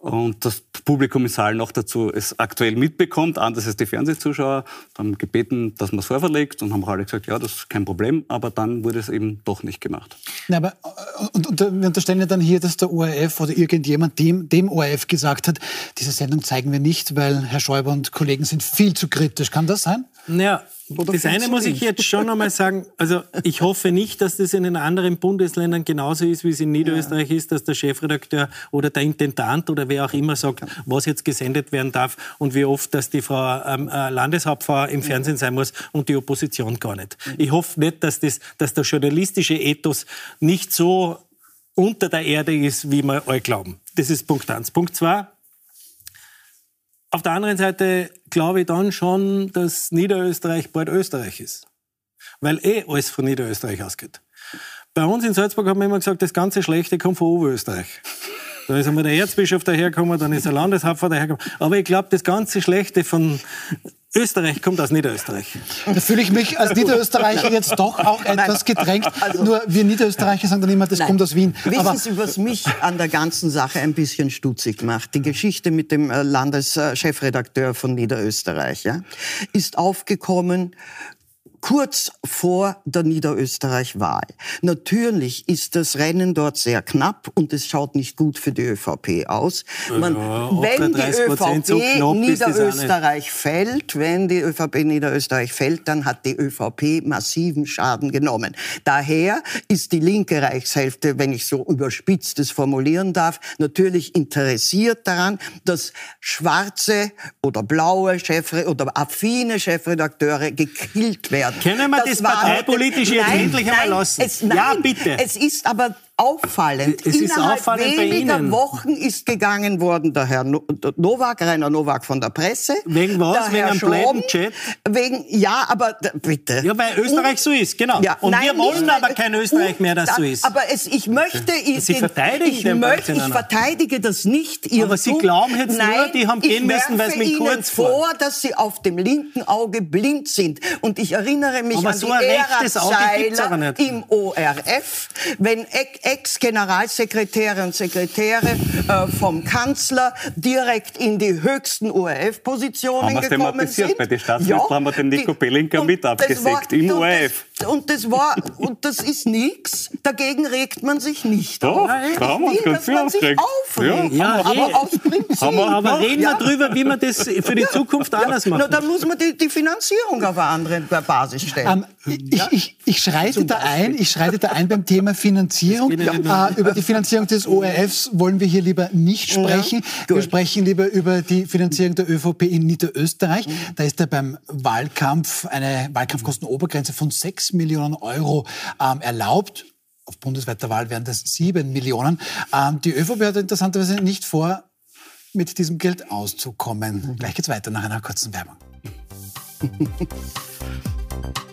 Und das Publikum im Saal noch dazu es aktuell mitbekommt, anders als die Fernsehzuschauer, haben gebeten, dass man es vorverlegt und haben auch alle gesagt, ja, das ist kein Problem, aber dann wurde es eben doch nicht gemacht. Na, aber, äh, und, und wir unterstellen ja dann hier, dass der ORF oder irgendjemand dem, dem ORF gesagt hat, diese Sendung zeigen wir nicht, weil Herr Schäuber und Kollegen sind viel zu kritisch. Kann das sein? Naja, Oder das eine muss ich jetzt schon einmal sagen. Also ich hoffe nicht, dass das in den anderen Bundesländern genauso ist, wie es in Niederösterreich ist, dass der Chefredakteur oder der Intendant oder wer auch immer sagt, was jetzt gesendet werden darf und wie oft, dass die Frau ähm, äh, Landeshauptfrau im Fernsehen sein muss und die Opposition gar nicht. Ich hoffe nicht, dass, das, dass der journalistische Ethos nicht so unter der Erde ist, wie wir alle glauben. Das ist Punkt eins. Punkt zwei. Auf der anderen Seite glaube ich dann schon, dass Niederösterreich bald Österreich ist. Weil eh alles von Niederösterreich ausgeht. Bei uns in Salzburg haben wir immer gesagt, das ganze Schlechte kommt von Oberösterreich. Da ist einmal der Erzbischof dahergekommen, dann ist der Landeshauptmann dahergekommen. Aber ich glaube, das ganze Schlechte von Österreich kommt aus Niederösterreich. Da fühle ich mich als Niederösterreicher jetzt doch auch etwas gedrängt. Nur wir Niederösterreicher sagen dann immer, das Nein. kommt aus Wien. Wissen Aber Sie, was mich an der ganzen Sache ein bisschen stutzig macht? Die Geschichte mit dem äh, Landeschefredakteur von Niederösterreich ja, ist aufgekommen kurz vor der Niederösterreich-Wahl. Natürlich ist das Rennen dort sehr knapp und es schaut nicht gut für die ÖVP aus. Man, Ja, wenn die 38% so ÖVP nicht. Niederösterreich fällt, wenn die ÖVP Niederösterreich fällt, dann hat die ÖVP massiven Schaden genommen. Daher ist die linke Reichshälfte, wenn ich so überspitzt es formulieren darf, natürlich interessiert daran, dass schwarze oder blaue Chefre oder affine Chefredakteure gekillt werden. Können wir das war- Parteipolitische jetzt endlich einmal lassen? Es, nein, Ja, bitte. Es ist aber auffallend. Es ist Innerhalb auffallend bei weniger Ihnen. Wochen ist gegangen worden der Herr Nowak, Rainer Nowak von der Presse. Wegen was? Wegen einem blöden Chat? Wegen, ja, aber bitte. Ja, weil Österreich so ist, genau. Ja, und nein, wir wollen nicht, aber kein Österreich mehr, das Da- so ist. Aber es, ich möchte, ich, Sie verteidigen ich, den möchte, ich verteidige das nicht. Ihr Aber Sie glauben jetzt nur, Nein, die haben gehen müssen, weil es mit kurz war. vor, dass Sie auf dem linken Auge blind sind. Und ich erinnere mich Aber an so die Ära im ORF, wenn Ex- Ex-Generalsekretäre und Sekretäre äh, vom Kanzler direkt in die höchsten ORF-Positionen gekommen thematisiert? sind. Bei den Staatsministern haben wir den Nico und mit das abgesägt, war- im und ORF. Das, und das war und das ist nichts. Dagegen regt man sich nicht Doch, auf. da Ich haben wir uns will, ganz dass man sich aufregt. Ja, aber eh. aus Prinzip. Aber reden Ja. wir drüber, wie wir das für die Zukunft anders Na, machen. dann muss man die, die Finanzierung auf eine andere Basis stellen. Ähm, ich, ich, ich schreite da ein, ich schreite da ein beim Thema Finanzierung. Geht Ihnen Äh, über die Finanzierung des ORFs wollen wir hier lieber nicht sprechen. wir gut. sprechen lieber über die Finanzierung der ÖVP in Niederösterreich. Da ist ja beim Wahlkampf eine Wahlkampfkostenobergrenze von 6 Millionen Euro ähm, erlaubt. Auf bundesweiter Wahl wären das 7 Millionen. Ähm, die ÖVP hat interessanterweise nicht vor, mit diesem Geld auszukommen. Gleich geht's weiter nach einer kurzen Werbung. *laughs*